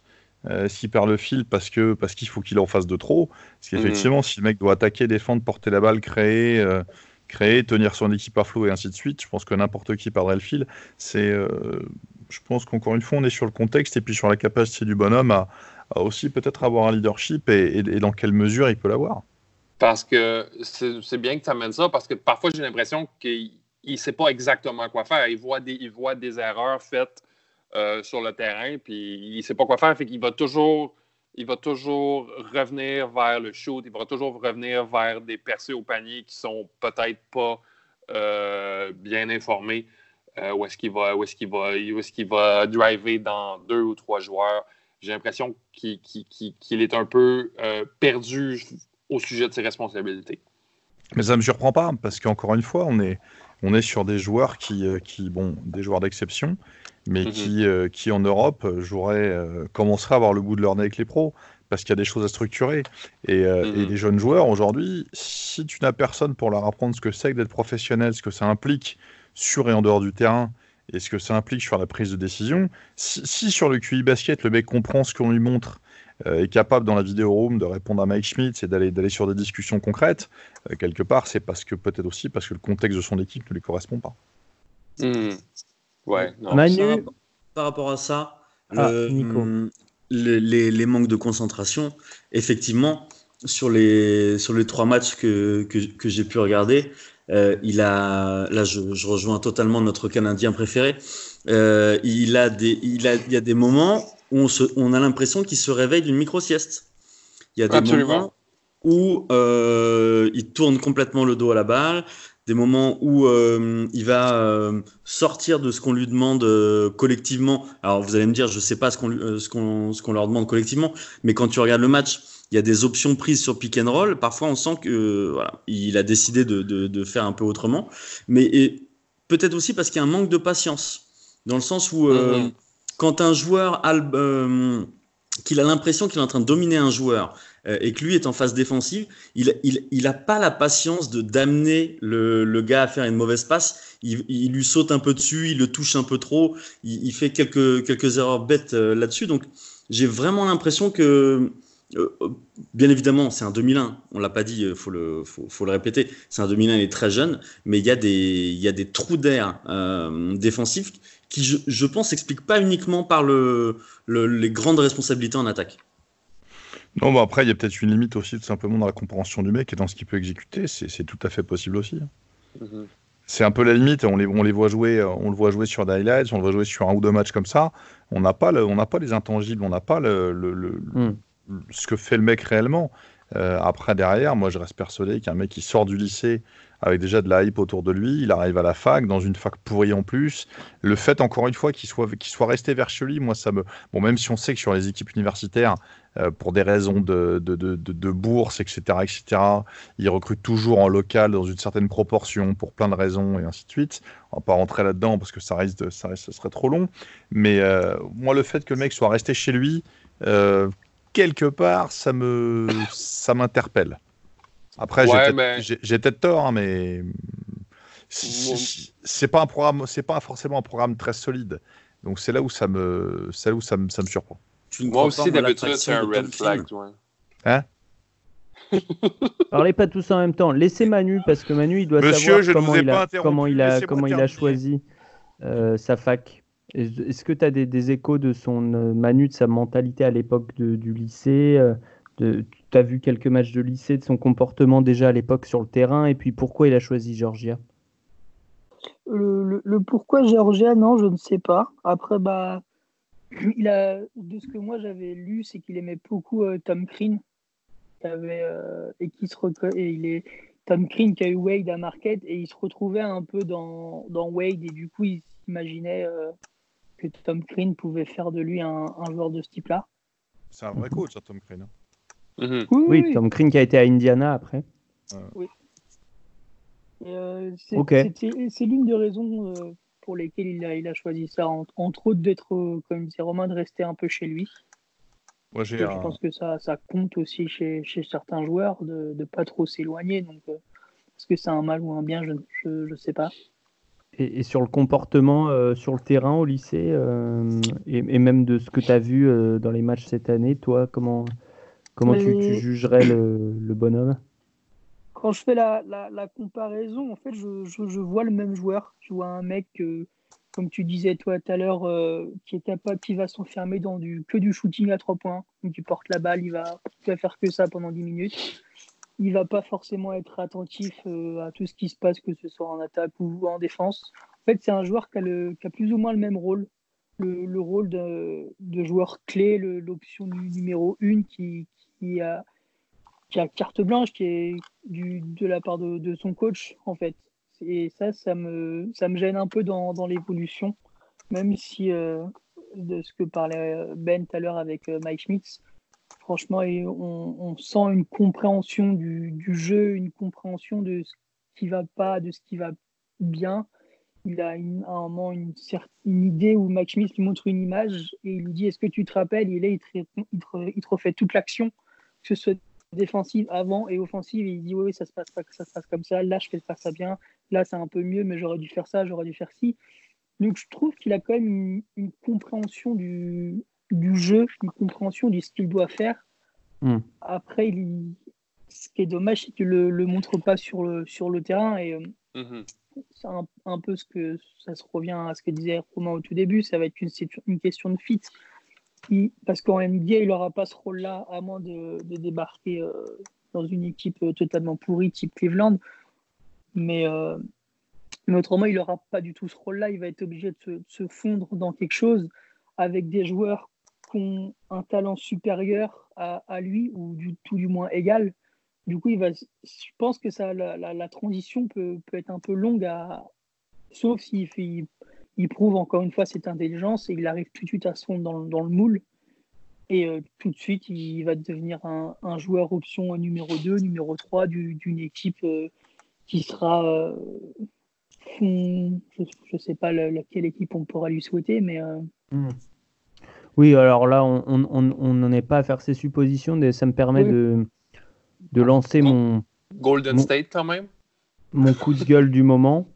S'il perd le fil parce que parce qu'il faut qu'il en fasse de trop, parce qu'effectivement, si le mec doit attaquer, défendre, porter la balle, créer, créer, tenir son équipe à flot et ainsi de suite, je pense que n'importe qui perdrait le fil. C'est, euh, je pense qu'encore une fois, on est sur le contexte et puis sur la capacité du bonhomme à aussi peut-être avoir un leadership et, dans quelle mesure il peut l'avoir. Parce que c'est bien que tu amènes ça, parce que parfois j'ai l'impression qu'il ne sait pas exactement quoi faire. Il voit des, il voit des erreurs faites euh, sur le terrain, puis il ne sait pas quoi faire. Fait qu'il va toujours, il va toujours revenir vers le shoot, il va toujours revenir vers des percées au panier qui sont peut-être pas euh, bien informés. Euh, où est-ce qu'il va, est-ce va, où est-ce qu'il va driver dans deux ou trois joueurs. J'ai l'impression qu'il est un peu euh, perdu au sujet de ses responsabilités. Mais ça me surprend pas parce qu'encore une fois, on est, on est sur des joueurs qui, euh, qui bon, des joueurs d'exception, mais Mhm. qui, euh, qui en Europe joueraient, euh, commenceraient à avoir le goût de leur nez avec les pros parce qu'il y a des choses à structurer. Et, euh, Mhm. et les jeunes joueurs aujourd'hui, si tu n'as personne pour leur apprendre ce que c'est que d'être professionnel, ce que ça implique sur et en dehors du terrain, et ce que ça implique sur la prise de décision, si, si sur le QI basket, le mec comprend ce qu'on lui montre, euh, est capable dans la vidéo room de répondre à Mike Schmidt et d'aller d'aller sur des discussions concrètes, euh, quelque part, c'est parce que peut-être aussi parce que le contexte de son équipe ne lui correspond pas. Hmm. Ouais, non. Manu, Par, rapport- par rapport à ça, Ah, le- Nico. hum, le- les, les manques de concentration, effectivement, sur les, sur les trois matchs que, que, que j'ai pu regarder, euh, il a, là je, je rejoins totalement notre Canadien préféré, euh, il, a des, il, a, il y a des moments où on, se, on a l'impression qu'il se réveille d'une micro-sieste. Il y a des Absolument. moments où euh, il tourne complètement le dos à la balle, des moments où euh, il va euh, sortir de ce qu'on lui demande euh, collectivement. Alors vous allez me dire, je sais pas ce qu'on ce qu'on ce qu'on leur demande collectivement, mais quand tu regardes le match, il y a des options prises sur pick and roll. Parfois, on sent que euh, voilà, il a décidé de, de, de faire un peu autrement, mais peut-être aussi parce qu'il y a un manque de patience, dans le sens où euh, Mhm. quand un joueur a euh, qu'il a l'impression qu'il est en train de dominer un joueur et que lui est en phase défensive, il il, il a pas la patience de d'amener le, le gars à faire une mauvaise passe. Il, il lui saute un peu dessus, il le touche un peu trop, il, il fait quelques quelques erreurs bêtes là-dessus. Donc j'ai vraiment l'impression que bien évidemment, c'est un 2001. On l'a pas dit, euh, faut le, faut, faut le répéter. C'est un 2001, il est très jeune, mais il y a des, il y a des trous d'air euh, défensifs qui, je, je pense, s'expliquent pas uniquement par le, le- les grandes responsabilités en attaque. Non, bah après, il y a peut-être une limite aussi tout simplement dans la compréhension du mec et dans ce qu'il peut exécuter. C'est tout à fait possible aussi. Mhm. C'est un peu la limite. On les, on les voit jouer, euh, on le voit jouer sur des highlights, on le voit jouer sur un ou deux matchs comme ça. On n'a pas, le- on n'a pas les intangibles, on n'a pas le, le- le- Hmm. Ce que fait le mec réellement. Euh, après, derrière, moi, je reste persuadé qu'un mec qui sort du lycée avec déjà de la hype autour de lui, il arrive à la fac, dans une fac pourrie en plus. Le fait, encore une fois, qu'il soit, qu'il soit resté vers chez lui, moi, ça me. Bon, même si on sait que sur les équipes universitaires, euh, pour des raisons de, de, de, bourse, etc., etc., ils recrutent toujours en local dans une certaine proportion pour plein de raisons et ainsi de suite. On va pas rentrer là-dedans parce que ça risque ça, serait trop long. Mais euh, moi, le fait que le mec soit resté chez lui, quelque part, ça me, ça m'interpelle. Après, j'ai Ouais, peut-être mais- j'ai- peut-être tort, hein, mais c'est pas un programme, c'est pas forcément un programme très solide. Donc c'est là où ça me, c'est là où ça me, ça me surprend. Tu ne Moi crois aussi, d'habitude, c'est un red flag. Ouais. Parlez pas tous en même temps. Laissez Manu parce que Manu il doit Monsieur, savoir je ne vous comment il pas a comment il a comment il a choisi euh, sa fac. Est- Est-ce que tu as des, échos de son euh, Manu de sa mentalité à l'époque du lycée euh, Tu as vu quelques matchs de lycée de son comportement déjà à l'époque sur le terrain et puis pourquoi il a choisi Georgia? Le, pourquoi Georgia, non, je ne sais pas. Après, bah, il a, de ce que moi j'avais lu, c'est qu'il aimait beaucoup euh, Tom Crean. avait, euh, et qui se et il est Tom Crean qui a eu Wade à Marquette et il se retrouvait un peu dans, dans Wade et du coup il s'imaginait que Tom Crean pouvait faire de lui un, un joueur de ce type-là. C'est un vrai coach, ça, Tom Crane. Mhm. Oui, Oui, oui. Tom Crean qui a été à Indiana après. Euh, c'est c'était- c'est l'une des raisons euh, pour lesquelles il a, il a choisi ça, en- entre autres d'être, euh, comme disait Romain, de rester un peu chez lui. Moi, j'ai Je un- pense que ça, ça compte aussi chez, chez certains joueurs de ne pas trop s'éloigner. Donc, euh, est-ce que c'est un mal ou un bien Je ne je, je sais pas. Et, et sur le comportement euh, sur le terrain au lycée, euh, et, et même de ce que tu as vu euh, dans les matchs cette année, toi, comment, comment tu, tu jugerais le, le bonhomme? Quand je fais la, la, la comparaison, en fait, je, je, je vois le même joueur. Je vois un mec, comme tu disais toi tout à l'heure, qui est capable, qui va s'enfermer dans du, que du shooting à trois points. Donc, il porte la balle, il va, il va faire que ça pendant 10 minutes. Il va pas forcément être attentif euh, à tout ce qui se passe, que ce soit en attaque ou en défense. En fait, c'est un joueur qui a, plus ou moins le même rôle. Le, le rôle de, joueur clé, l'option du numéro 1 qui, a carte blanche, qui est de la part de, son coach, en fait. Et ça, ça me, gêne un peu dans, l'évolution, même si euh, de ce que parlait Ben tout à l'heure avec euh, Mike Schmitz, franchement, on, sent une compréhension du, jeu, une compréhension de ce qui va pas, de ce qui va bien. Il a à un moment une, idée où Mike Schmitz lui montre une image et il lui dit Est-ce que tu te rappelles? Et là, il te, il te- refait toute l'action, que ce soit défensive avant et offensive. Et il dit oui, oui, ça se passe pas, ça se passe comme ça. Là, je fais pas ça bien. Là, c'est un peu mieux, mais j'aurais dû faire ça, j'aurais dû faire ci. Donc, je trouve qu'il a quand même une compréhension du, du jeu, une compréhension de ce qu'il doit faire. Hmm. Après, il, ce qui est dommage, c'est qu'il le, le montre pas sur le, sur le terrain. Et euh, Mhm. c'est un, un peu ce que ça se revient à ce que disait Romain au tout début. Ça va être une, question de fit. Il- parce qu'en NBA, il n'aura pas ce rôle-là, à moins de, de débarquer euh, dans une équipe euh, totalement pourrie, type Cleveland. Mais, euh, mais autrement, il n'aura pas du tout ce rôle-là. Il va être obligé de se, de se fondre dans quelque chose avec des joueurs un talent supérieur à, lui, ou du, tout du moins égal. Du coup, il va, je pense que ça, la, transition peut, être un peu longue, à, sauf s'il il, il prouve encore une fois cette intelligence et il arrive tout de suite à se fondre dans, le- moule. Et euh, tout de suite, il va devenir un, joueur option numéro 2, numéro 3 du- d'une équipe euh, qui sera. euh, je sais pas la- laquelle équipe on pourra lui souhaiter, mais euh, Oui, alors là, on n'en est pas à faire ces suppositions, mais ça me permet Oui. de, de lancer mon, Golden. State, quand même. mon coup de gueule du moment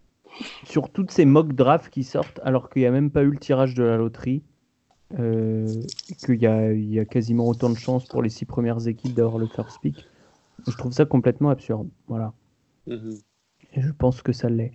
sur toutes ces mock drafts qui sortent alors qu'il n'y a même pas eu le tirage de la loterie. euh, et qu'il y a, il y a quasiment autant de chances pour les six premières équipes d'avoir le first pick. Je trouve ça complètement absurde. Voilà. Mhm. Et je pense que ça l'est.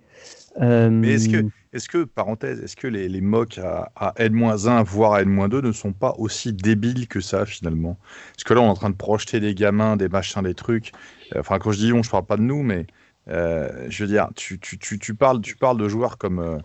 Euh, Mais est-ce que, est-ce que, parenthèse, est-ce que les, les à, à N-1, voire à N-2 ne sont pas aussi débiles que ça finalement? Parce que là, on est en train de projeter des gamins, des machins, des trucs. Euh, Enfin, quand je dis on, je parle pas de nous, mais euh, je veux dire, tu, tu, tu, tu, parles, tu parles de joueurs comme, euh,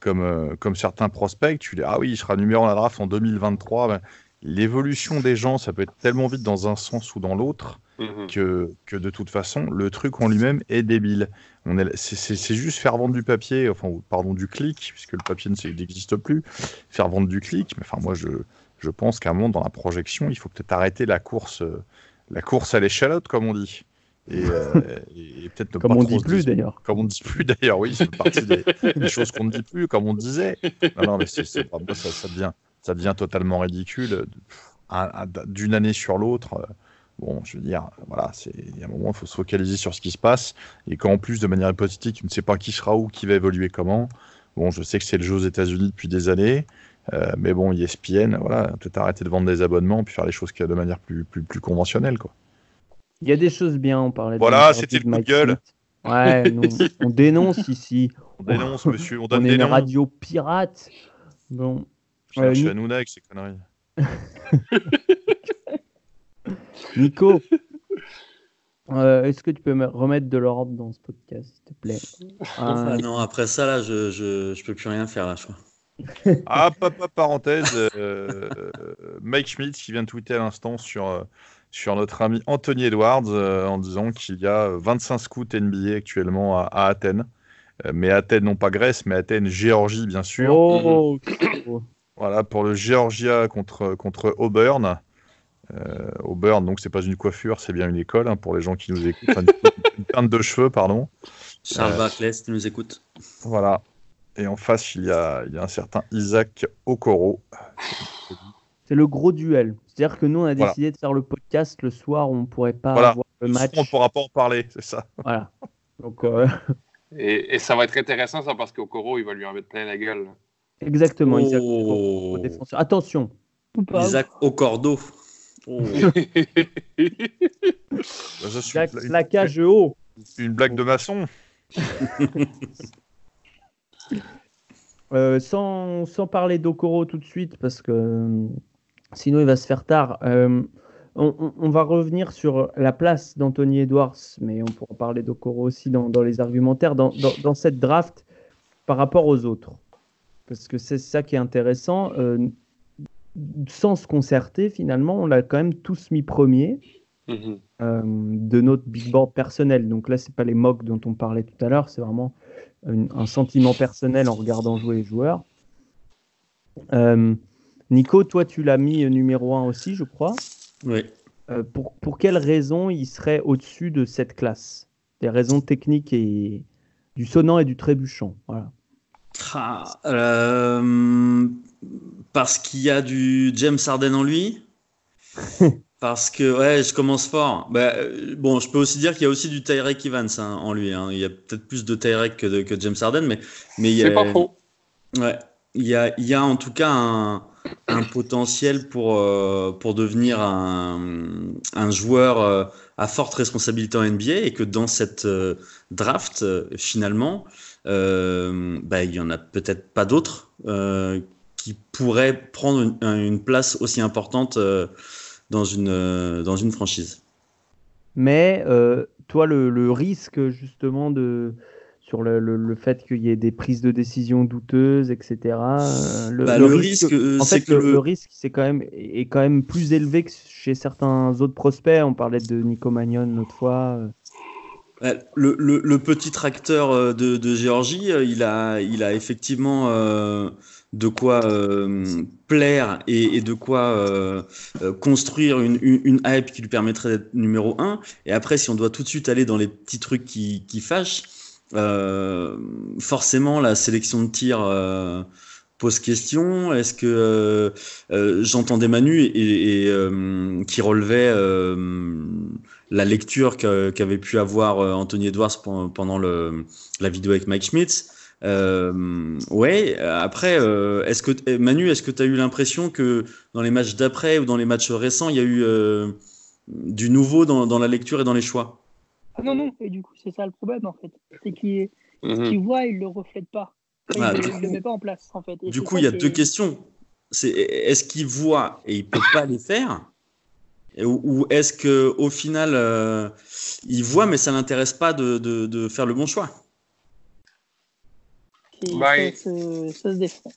comme, comme certains prospects. Tu dis, ah oui, il sera numéro 1 à la draft en 2023. Ben, L'évolution des gens, ça peut être tellement vite dans un sens ou dans l'autre Mhm. que, que de toute façon, le truc en lui-même est débile. On est, c'est, juste faire vendre du papier, enfin, pardon, du clic, puisque le papier n'existe plus, faire vendre du clic. Mais enfin, moi, je, je pense qu'à un moment, dans la projection, il faut peut-être arrêter la course, euh, la course à l'échalote, comme on dit. Et, euh, et- peut-être comme pas on dit plus d'ailleurs. comme on ne dit plus d'ailleurs, oui, c'est partie des, des choses qu'on ne dit plus, comme on disait. Non, non, mais c'est, ça, ça devient, ça devient totalement ridicule. Un- un- D'une année sur l'autre, euh, bon, je veux dire, voilà, c'est, il y a un moment, il faut se focaliser sur ce qui se passe. Et quand en plus, de manière hypothétique, tu ne sais pas qui sera où, qui va évoluer comment. Bon, je sais que c'est le jeu aux États-Unis depuis des années. euh, mais bon, ESPN, voilà, peut-être arrêter de vendre des abonnements puis faire les choses de manière plus, plus, plus conventionnelle, quoi. Il y a des choses bien, on parlait de Voilà, c'était le de coup de gueule. Ouais, nous, on dénonce ici. On dénonce, monsieur, on On donne est des une noms. radio pirate. Bon, Putain, Euh, je suis Ni- Hanouna avec ces conneries. Nico, euh, est-ce que tu peux me remettre de l'ordre dans ce podcast, s'il te plaît? Ah non, après ça, là, je, je, je peux plus rien faire, là, je crois. Ah, papa, parenthèse, euh, Mike Schmidt qui vient de tweeter à l'instant sur, sur notre ami Anthony Edwards euh, en disant qu'il y a 25 scouts NBA actuellement à, à Athènes. Euh, mais Athènes, non pas Grèce, mais Athènes, Géorgie, bien sûr. Oh, Voilà, pour le Georgia contre, contre Auburn. Euh, au Burn. Donc, c'est pas une coiffure, c'est bien une école hein, pour les gens qui nous écoutent. Enfin, une teinte de cheveux, pardon. Charles Barclay, si tu nous écoutes. Voilà. Et en face, il y a, il y a un certain Isaac Okoro. C'est le gros duel. C'est-à-dire que nous, on a Voilà. décidé de faire le podcast le soir où on pourrait pas Voilà. avoir le Le match. soir, on pourra pas en parler, c'est ça. Voilà. Donc, euh, Et, et ça va être intéressant, ça, parce qu'Okoro, il va lui en mettre plein la gueule. exactement. Isaac Oh. Okoro, défenseur. Attention. Isaac Ocordo. Oh. Ça, Jack, une- plaquage haut. Une blague de maçon. Euh, sans, sans parler d'Okoro tout de suite, parce que euh, sinon il va se faire tard. Euh, on, on- on va revenir sur la place d'Anthony Edwards, mais on pourra parler d'Okoro aussi dans, dans les argumentaires, dans, dans- dans cette draft par rapport aux autres. Parce que c'est ça qui est intéressant. euh, sans se concerter, finalement, on l'a quand même tous mis premier Mhm. euh, de notre big board personnel. Donc là, c'est pas les mocks dont on parlait tout à l'heure, c'est vraiment un, un sentiment personnel en regardant jouer les joueurs. Euh, Nico, toi, tu l'as mis numéro 1 aussi, je crois. Oui. Euh, pour, pour quelles raisons il serait au-dessus de cette classe? Des raisons techniques et du sonnant et du trébuchant. Voilà. Ah, euh, parce qu'il y a du James Harden en lui? Parce que, ouais, je commence fort. Bah, euh, bon, je peux aussi dire qu'il y a aussi du Tyrek Evans hein, en lui. hein. Il y a peut-être plus de Tyrek que, de- que James Harden, mais, mais il y a, C'est pas faux. Ouais, il y a, il y a en tout cas un, un potentiel pour, euh, pour devenir un, un joueur euh, à forte responsabilité en NBA et que dans cette euh, draft, euh, finalement, euh, bah, il y en a peut-être pas d'autres euh, qui pourraient prendre une, une place aussi importante euh, dans, une, euh, dans une franchise. Mais euh, toi, le, le risque justement de sur le, le- le fait qu'il y ait des prises de décision douteuses, etc. euh, le, Bah, le risque, risque, en fait, que le, risque c'est quand même est quand même plus élevé que chez certains autres prospects. On parlait de Nico Magnon l'autre fois. Le, petit tracteur de, de Géorgie, il a, il a effectivement euh, de quoi euh, plaire et, de quoi euh, euh, construire une, hype qui lui permettrait d'être numéro un. Et après, si on doit tout de suite aller dans les petits trucs qui, fâchent, forcément, la sélection de tir pose question. Est-ce que j'entendais Manu et, qui relevait la lecture qu'avait pu avoir Anthony Edwards pen- pendant la vidéo avec Mike Schmitz. Euh, ouais, après, euh, est-ce que eh, Manu, est-ce que tu as eu l'impression que dans les matchs d'après ou dans les matchs récents, il y a eu euh, du nouveau dans, dans la lecture et dans les choix? Ah non, non, et du coup, c'est ça le problème en fait. C'est qu'il Mhm. voit, il le reflète pas. Il Ah, ne du le met pas en place en fait. Et Du coup, il y a deux est- questions. C'est est-ce qu'il voit et il peut pas les faire, Et- ou, ou est-ce que au final euh, il voit mais ça l'intéresse pas de, de, de faire le bon choix? Ben- ça, se- ça se défend.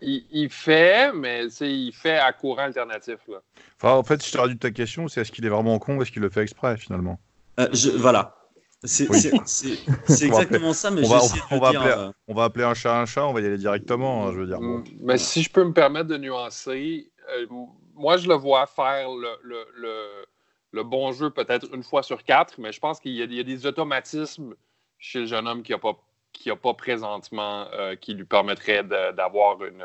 Il, il fait, mais il fait à courant alternatif. Là. Enfin, en fait, je t'ai réduit ta question, c'est est-ce qu'il est vraiment con ou est-ce qu'il le fait exprès finalement? Euh, je, Voilà. C'est Oui. exactement ça, mais on va- j'essaie on de va dire, appeler- euh, On va appeler un chat un chat, on va y aller directement, hein, je veux dire. bon. Mm. Mais si je peux me permettre de nuancer, euh, moi, je le vois faire le, le- le- le bon jeu peut-être une fois sur quatre, mais je pense qu'il y, y a des automatismes chez le jeune homme qui n'a pas, qui a pas présentement euh, qui lui permettraient de- d'avoir une.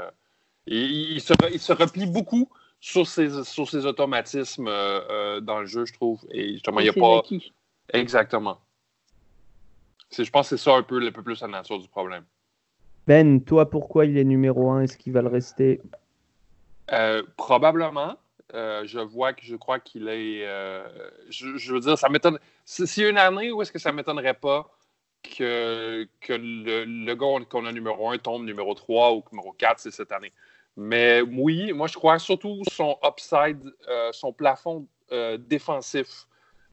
Il, il se, il se replie beaucoup sur ses, sur ses automatismes euh, euh, dans le jeu, je trouve. Et justement, il n'y a pas. acquis. Exactement. C'est- Je pense que c'est ça un peu, un peu plus la nature du problème. Ben, toi, pourquoi il est numéro 1 Est-ce qu'il va le rester? Euh, probablement. Euh, je vois que je crois qu'il est. euh, je, je veux dire, ça m'étonne. si- S'il y a une année où est-ce que ça m'étonnerait pas que, que le, le gars qu'on a numéro 1 tombe numéro 3 ou numéro 4, c'est cette année. Mais oui, moi je crois surtout son upside, euh, son plafond euh, défensif.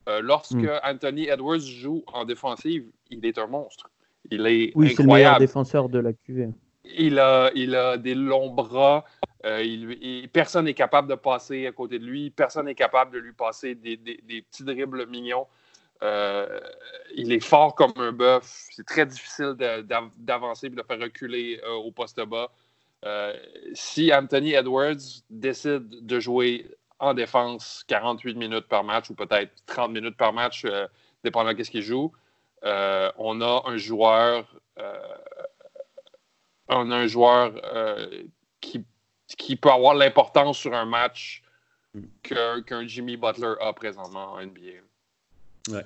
Euh, lorsque Mm. Anthony Edwards joue en défensive, il est un monstre. Il est Oui, c'est le meilleur incroyable. défenseur de la QV. Il a, il a des longs bras. Il- il- personne n'est capable de passer à côté de lui. Personne n'est capable de lui passer des, des- des petits dribbles mignons. Euh, il est fort comme un bœuf. C'est très difficile d'avancer et de faire reculer euh, au poste bas. Euh, si Anthony Edwards décide de jouer en défense 48 minutes par match ou peut-être 30 minutes par match, dépendant de ce qu'il joue. On a un joueur, on a un joueur qui, qui peut avoir l'importance sur un match qu'un Jimmy Butler a présentement en NBA. Ouais.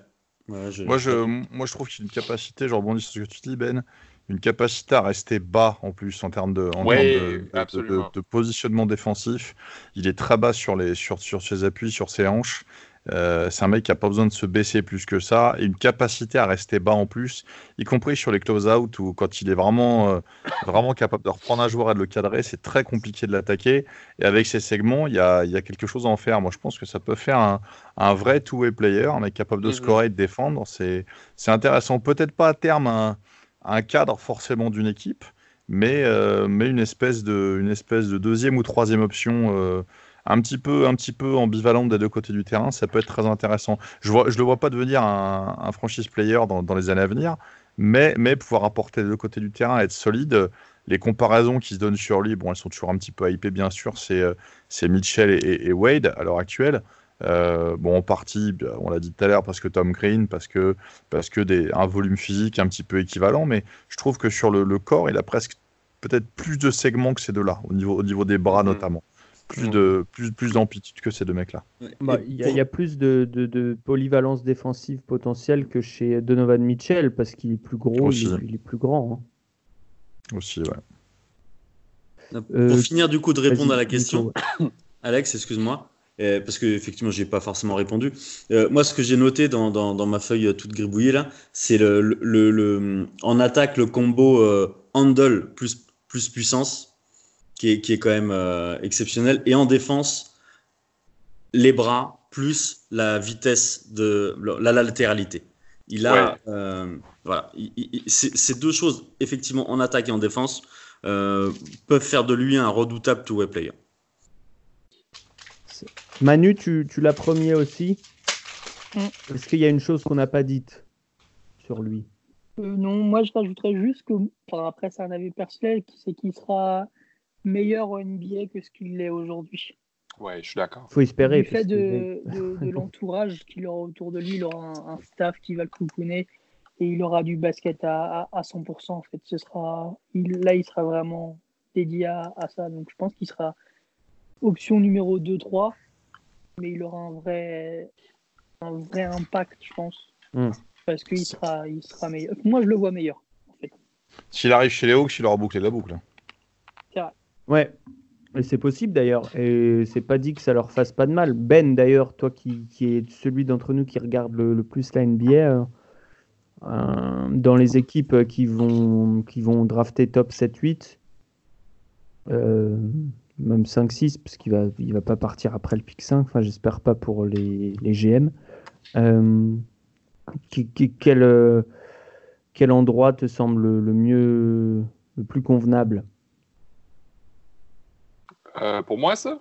moi, je, moi, je trouve qu'il a une capacité, je rebondis sur ce que tu dis, Ben, une capacité à rester bas en plus en termes de, de, positionnement défensif. Il est très bas sur, les, sur, sur ses appuis, sur ses hanches. Euh, c'est un mec qui n'a pas besoin de se baisser plus que ça et une capacité à rester bas en plus, y compris sur les close-out ou quand il est vraiment, euh, vraiment capable de reprendre un joueur et de le cadrer, c'est très compliqué de l'attaquer. Et avec ces segments, il y a, y a, quelque chose à en faire. Moi, je pense que ça peut faire un, un vrai two-way player, un mec capable de mhm. scorer et de défendre. C'est intéressant. Peut-être pas à terme un un cadre forcément d'une équipe, mais, euh, mais une, espèce de, une espèce de deuxième ou troisième option un, petit peu, un petit peu ambivalente des deux côtés du terrain, ça peut être très intéressant. Je ne je le vois pas devenir un, un franchise player dans, dans, les années à venir, mais, mais pouvoir apporter des deux côtés du terrain, être solide. Les comparaisons qui se donnent sur lui, bon, elles sont toujours un petit peu hypées, bien sûr, c'est euh, Mitchell et, et, Wade à l'heure actuelle. Euh, bon, en partie, on l'a dit tout à l'heure, parce que Tom Green, parce que, parce que des, un volume physique un petit peu équivalent, mais je trouve que sur le, corps, il a presque peut-être plus de segments que ces deux-là, au niveau, au niveau des bras mm. notamment. Plus de plus, plus d'amplitude que ces deux mecs-là. Bah, il y, a plus de, de, polyvalence défensive potentielle que chez Donovan Mitchell parce qu'il est plus gros, il est, plus grand. Hein. Aussi, ouais. Pour euh, finir du coup de répondre à la question, Alex, excuse-moi, euh, parce que effectivement j'ai pas forcément répondu. Euh, moi, ce que j'ai noté dans, dans, ma feuille toute gribouillée là, c'est le, le, le, en attaque le combo euh, handle plus plus puissance, qui est, qui est quand même exceptionnel, et en défense les bras plus la vitesse de la, latéralité. Il a voilà, ces deux choses effectivement en attaque et en défense peuvent faire de lui un redoutable two-way player. Manu, tu, l'as premier aussi? Mm. Est-ce qu'il y a une chose qu'on n'a pas dite sur lui? Euh, Non, moi je rajouterais juste que, après c'est un avis personnel, c'est qu'il sera meilleur au NBA que ce qu'il est aujourd'hui. Ouais, je suis d'accord. faut espérer. Du fait de, l'entourage qu'il aura autour de lui, il aura un, staff qui va le coucouner et il aura du basket à, 100%. En fait, ce sera, là, il sera vraiment dédié à, à ça. Donc, je pense qu'il sera option numéro 2-3 mais il aura un vrai, un vrai impact, je pense. Hmm. Parce qu'il sera, il sera meilleur. Moi, je le vois meilleur. En fait. S'il arrive chez les Hawks, il aura bouclé la boucle. Ouais. C'est possible d'ailleurs. Et c'est pas dit que ça leur fasse pas de mal. Ben, d'ailleurs, toi qui, qui est celui d'entre nous qui regarde le, plus la NBA, euh, euh, dans les équipes qui vont, qui vont drafter top 7-8, euh, même 5-6, parce qu'il va, il va pas partir après le pic 5, enfin j'espère pas pour les, les GM. Quel, quel endroit te semble le, mieux, le plus convenable? Euh, Pour moi, ça?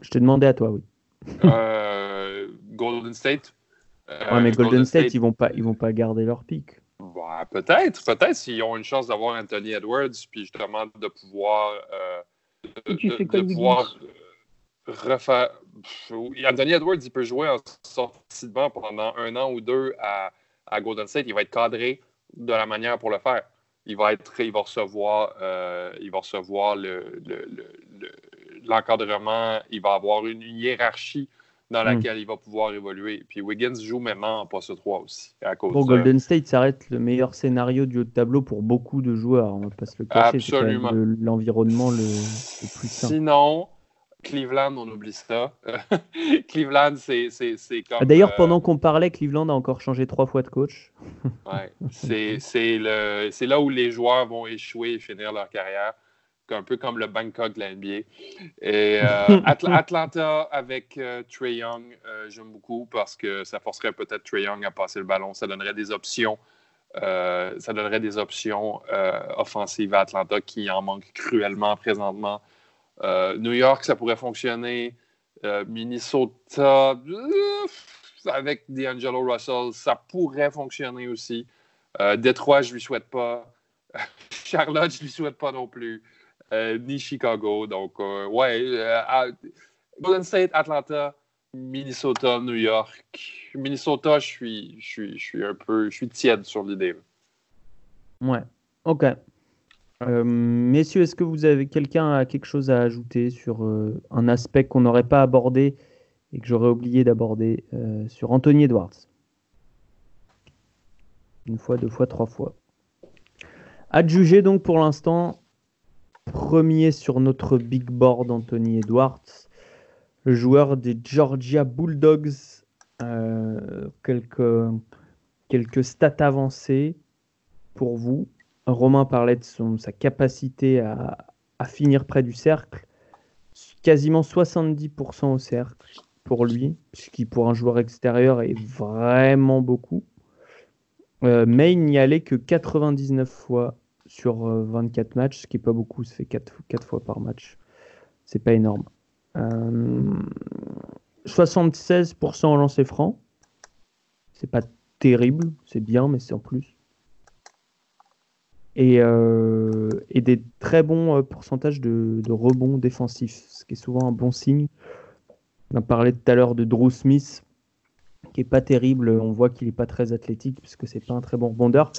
Je t'ai demandé à toi, oui. Golden State. ouais, mais Golden, State, ils vont pas, ils vont pas garder leur pic. Bah, peut-être, peut-être s'ils ont une chance d'avoir Anthony Edwards, puis justement de pouvoir de, pouvoir refaire. Anthony Edwards, il peut jouer en sortie de banc pendant un an ou deux à, à, Golden State. Il va être cadré de la manière pour le faire. Il va, être, il va recevoir, euh, il va recevoir l'encadrement, le, il va avoir une hiérarchie dans hmm. laquelle il va pouvoir évoluer. Puis Wiggins joue maintenant en poste 3 aussi. À cause pour Golden State, ça reste le meilleur scénario du haut de tableau pour beaucoup de joueurs. On va pas se le cacher. Absolument. C'est l'environnement le, plus sain. Sinon, Cleveland, on oublie ça. Cleveland, c'est comme. D'ailleurs, euh, pendant qu'on parlait, Cleveland a encore changé trois fois de coach. ouais, c'est là où les joueurs vont échouer et finir leur carrière un peu comme le Bangkok de la NBA. Et euh, Atlanta avec euh, Trey Young, j'aime beaucoup parce que ça forcerait peut-être Trey Young à passer le ballon. Ça donnerait des options. ça donnerait des options offensives à Atlanta qui en manquent cruellement présentement. New York, ça pourrait fonctionner. Minnesota, avec D'Angelo Russell, ça pourrait fonctionner aussi. Détroit, je ne lui souhaite pas. Charlotte, je ne lui souhaite pas non plus. Euh, ni Chicago. Donc, euh, ouais, euh, Golden State, Atlanta, Minnesota, New York. Minnesota, je suis, je suis, je suis un peu, je suis tiède sur l'idée. Ouais, ok. Euh, messieurs, est-ce que vous avez quelqu'un a quelque chose à ajouter sur euh, un aspect qu'on n'aurait pas abordé et que j'aurais oublié d'aborder euh, sur Anthony Edwards? Une fois, deux fois, trois fois. Adjugé donc pour l'instant, premier sur notre big board, Anthony Edwards, le joueur des Georgia Bulldogs. Quelques, quelques stats avancées pour vous. Romain parlait de sa capacité à, finir près du cercle. Quasiment 70% au cercle pour lui, ce qui pour un joueur extérieur est vraiment beaucoup. Euh, mais il n'y allait que 99 fois sur euh, 24 matchs, ce qui n'est pas beaucoup, ça fait 4, 4 fois par match. C'est pas énorme. Euh, 76% en lancer franc. C'est pas terrible, c'est bien, mais c'est en plus. Et, euh, et des très bons euh, pourcentages de, de rebonds défensifs, ce qui est souvent un bon signe. On a parlé tout à l'heure de Drew Smith, qui est pas terrible. On voit qu'il est pas très athlétique puisque c'est pas un très bon rebondeur.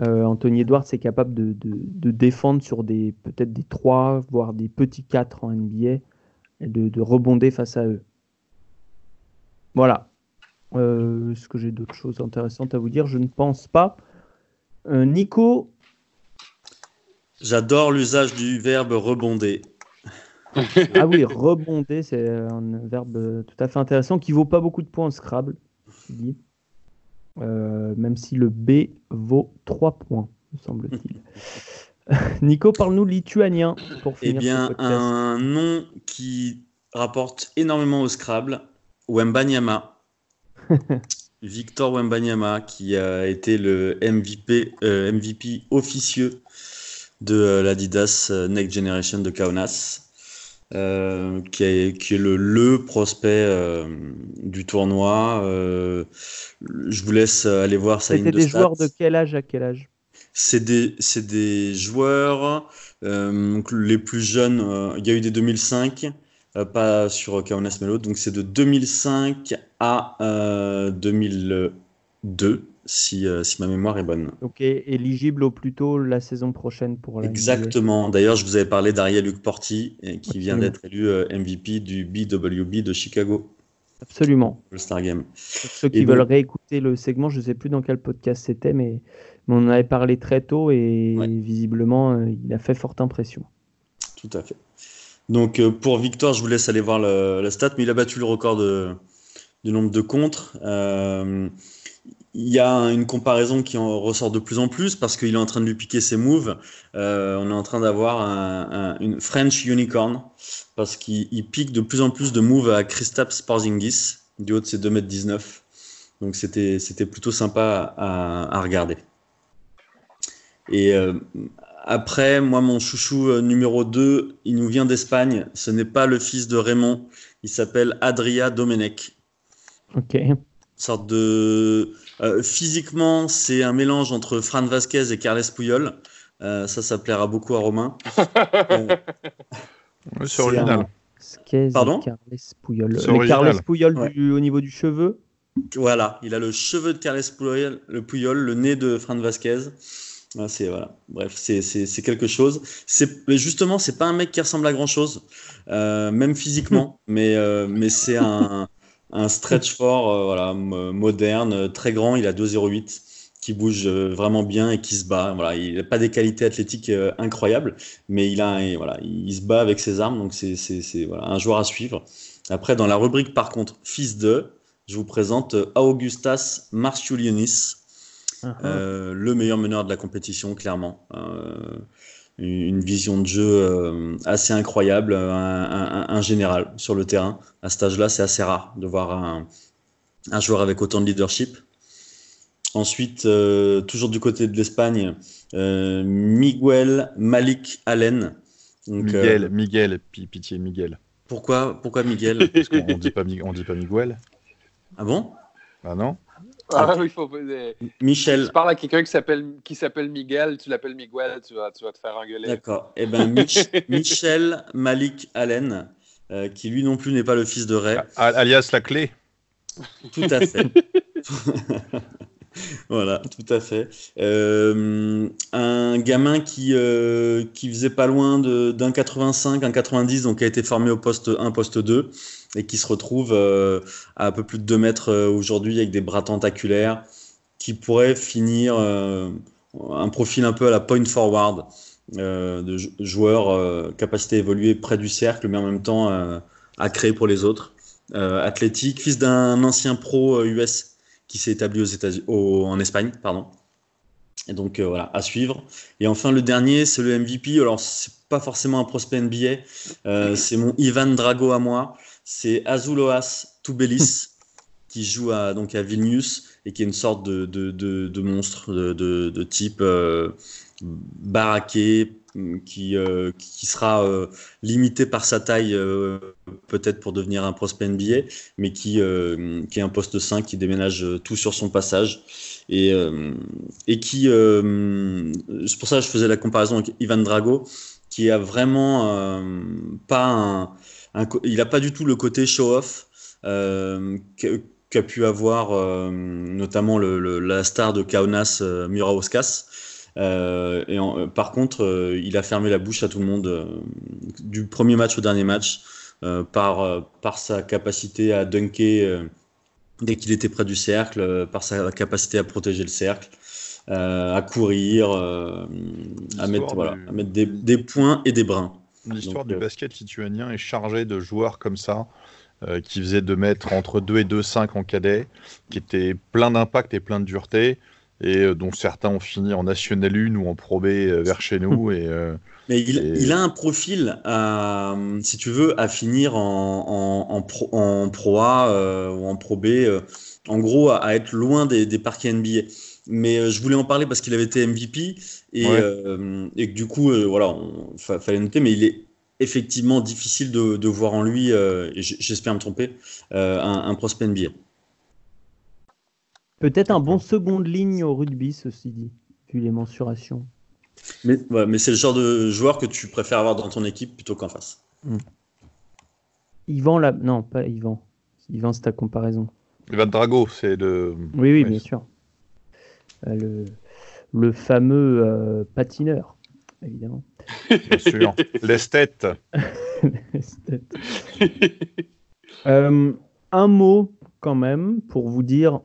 Euh, Anthony Edwards est capable de, défendre sur des peut-être des 3, voire des petits 4 en NBA et de, de rebonder face à eux. Voilà. Est-ce que j'ai d'autres choses intéressantes à vous dire? Je ne pense pas. Nico, J'adore l'usage du verbe rebonder. ah oui, rebonder, c'est un verbe tout à fait intéressant qui vaut pas beaucoup de points en Scrabble, dit. Euh, même si le B vaut 3 points, me semble-t-il. Nico, parle-nous lituanien pour Eh finir ce bien, podcast. un nom qui rapporte énormément au Scrabble, Wembanyama. Victor Wembanyama, qui a été le MVP, euh, MVP officieux de euh, l'Adidas euh, Next Generation de Kaunas, euh, qui, est, le, le prospect du tournoi. Je vous laisse aller voir ça. C'est des joueurs de quel âge à quel âge? C'est des, des, joueurs les plus jeunes. Il y a eu des 2005. pas sur Kaunas Melo, donc c'est de 2005 à 2000, 2, si, euh, si, ma mémoire est bonne. Donc est éligible au plus tôt la saison prochaine pour la Exactement. D'ailleurs, je vous avais parlé d'Ariel Luc Porti, euh, qui vient d'être élu euh, MVP du BWB de Chicago. Absolument. Le Star Game. Pour ceux qui veulent réécouter le segment, je ne sais plus dans quel podcast c'était, mais, mais, on en avait parlé très tôt et visiblement, il a fait forte impression. Tout à fait. Donc pour Victor, je vous laisse aller voir la stat, mais il a battu le record de, du nombre de contres. Euh, il y a une comparaison qui en ressort de plus en plus parce qu'il est en train de lui piquer ses moves. Euh, on est en train d'avoir un- un- une French unicorn parce qu'il il pique de plus en plus de moves à Kristaps Porzingis du haut de ses 2m19. Donc c'était c'était plutôt sympa à, à regarder. Et euh, après, moi, mon chouchou euh, numéro 2, il nous vient d'Espagne. Ce n'est pas le fils de Raymond. Il s'appelle Adria Domenech. Ok. Sorte de. euh, physiquement, c'est un mélange entre Fran Vasquez et Carles Puyol. Euh, ça, ça plaira beaucoup à Romain. Euh, Ouais, C'est original. Pardon Carles Puyol. Carles Puyol Ouais. du- au niveau du cheveu? voilà, il a le cheveu de Carles Puyol, le, Puyol, le nez de Fran Vasquez. Ah, c'est voilà. Bref, c'est quelque chose. C'est mais justement, c'est pas un mec qui ressemble à grand chose, même physiquement, mais euh, mais c'est un un stretch fort, euh, voilà, mo- moderne, euh, très grand. Il a 2,08, qui bouge euh, vraiment bien et qui se bat. Voilà, il n'a pas des qualités athlétiques euh, incroyables, mais il a voilà, il se bat avec ses armes, donc c'est c'est c'est, voilà un joueur à suivre. Après, dans la rubrique par contre, fils de, je vous présente Augustas Marciulionis. Ah, ah. Euh, le meilleur meneur de la compétition, clairement. Euh, une vision de jeu euh, assez incroyable, un, un- un général sur le terrain. À cet âge-là, c'est assez rare de voir un, un joueur avec autant de leadership. Ensuite, euh, toujours du côté de l'Espagne, euh, Miguel Malik Allen. Donc, Miguel, euh, Miguel, pi- pitié, Miguel. pourquoi, pourquoi Miguel? Parce qu'on on dit pas Miguel. Ah bon? Ah non? Ah oui, il faut. euh, Michel. Tu parles à quelqu'un qui s'appelle qui s'appelle Miguel, tu l'appelles Miguel, tu vas, tu vas te faire engueuler. D'accord. Eh ben, Mich- Michel Malik Allen, euh, qui lui non plus n'est pas le fils de Ray. A- alias la clé. Tout à fait. voilà, tout à fait. Euh, un gamin qui, euh, qui faisait pas loin de- d'un 85, un 90, donc qui a été formé au poste 1, poste 2, et qui se retrouve euh, à un peu plus de 2 mètres euh, aujourd'hui avec des bras tentaculaires, qui pourrait finir euh, un profil un peu à la point forward, de jou- joueur euh, capacité à évoluer près du cercle, mais en même temps à créer pour les autres. Athlétique, fils d'un ancien pro US qui s'est établi aux États au- en Espagne, pardon. Et donc voilà, à suivre. Et enfin le dernier, c'est le MVP. Alors c'est pas forcément un prospect NBA, c'est mon Ivan Drago à moi. C'est Azuloas Tubelis qui joue à, donc à Vilnius et qui est une sorte de, de, de, monstre de, type euh, baraqué qui, euh, qui sera euh, limité par sa taille peut-être pour devenir un prospect NBA mais qui, qui est un poste 5 qui déménage tout sur son passage. Et, et qui c'est pour ça que je faisais la comparaison avec Ivan Drago qui a vraiment pas un, un il a pas du tout le côté show off euh, qu'a pu avoir euh, notamment le, le- la star de Kaunas euh, Murauskas euh, et en- euh, par contre, euh, il a fermé la bouche à tout le monde du premier match au dernier match euh, par, par sa capacité à dunker euh, dès qu'il était près du cercle, euh, par sa capacité à protéger le cercle, euh, à courir, euh, à mettre, voilà, à mettre des, des points et des brins. L'histoire du euh, basket lituanien est chargée de joueurs comme ça, euh, qui faisaient de mettre entre 2 et 2,5 en cadet, qui étaient plein d'impact et plein de dureté, et euh, dont certains ont fini en National 1 ou en Pro B euh, vers chez nous. Et, euh, Mais il, Et- il a un profil, à, si tu veux, à finir en, en, en pro, en Pro A euh, ou en Pro B. euh, en gros, à, à être loin des, des parquets NBA. Mais euh, je voulais en parler parce qu'il avait été MVP et, Ouais. euh, et que du coup, euh, voilà, on, fa- fallait noter. Mais il est effectivement difficile de, de voir en lui, euh, j'espère me tromper, euh, un, un prospect NBA. Peut-être un bon seconde ligne au rugby, ceci dit, vu les mensurations. Mais, ouais, mais c'est le genre de joueur que tu préfères avoir dans ton équipe plutôt qu'en face. Yvan, là. Non, pas Yvan. Yvan, c'est ta comparaison. Ivan Drago, c'est le. Oui, oui, Oui. bien sûr. Euh, le, le fameux euh, patineur, évidemment. Bien sûr. L'esthète. Esthète. Euh, un mot quand même pour vous dire,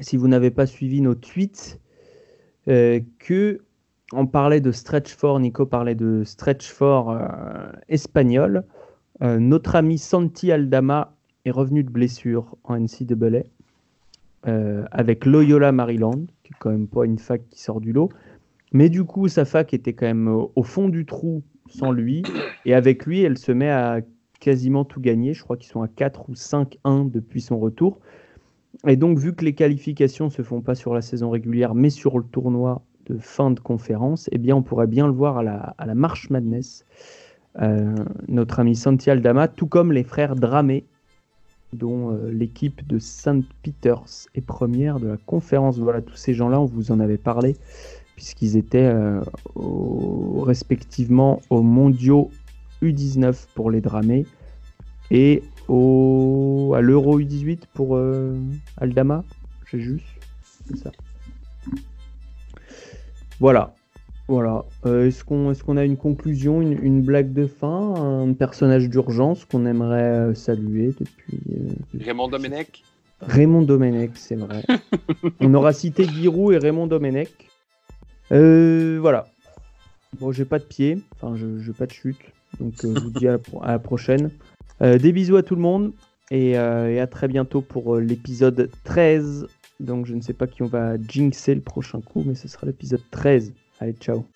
si vous n'avez pas suivi nos tweets, euh, que on parlait de stretch fort, Nico parlait de stretch fort euh, espagnol. Euh, notre ami Santi Aldama est revenu de blessure en NCAA euh, avec Loyola Maryland, qui est quand même pas une fac qui sort du lot. Mais du coup, sa fac était quand même au, au fond du trou sans lui. Et avec lui, elle se met à quasiment tout gagner. Je crois qu'ils sont à 4 ou 5-1 depuis son retour. Et donc, vu que les qualifications se font pas sur la saison régulière, mais sur le tournoi de fin de conférence, eh bien, on pourrait bien le voir à la, à Marche Madness. Euh, notre ami Santi Aldama, tout comme les frères Dramé, dont euh, l'équipe de Saint Peters est première de la conférence. Voilà, tous ces gens-là, on vous en avait parlé, puisqu'ils étaient euh, au- respectivement aux mondiaux U19 pour les Dramés et au, à l'Euro U18 pour euh, Aldama. J'ai juste. Ça. Voilà. Voilà. Euh, est-ce qu'on est qu'on a une conclusion, une, une blague de fin, un personnage d'urgence qu'on aimerait euh, saluer depuis. euh, Raymond Domenech. Raymond Domenech, c'est vrai. On aura cité Giroud et Raymond Domenech. Euh, voilà. Bon, j'ai pas de pied, enfin, je j'ai pas de chute. Donc, je vous dis à la, pro- à la prochaine. Des bisous à tout le monde et, et à très bientôt pour l'épisode 13. Donc, je ne sais pas qui on va jinxer le prochain coup, mais ce sera l'épisode 13. Allez, ciao.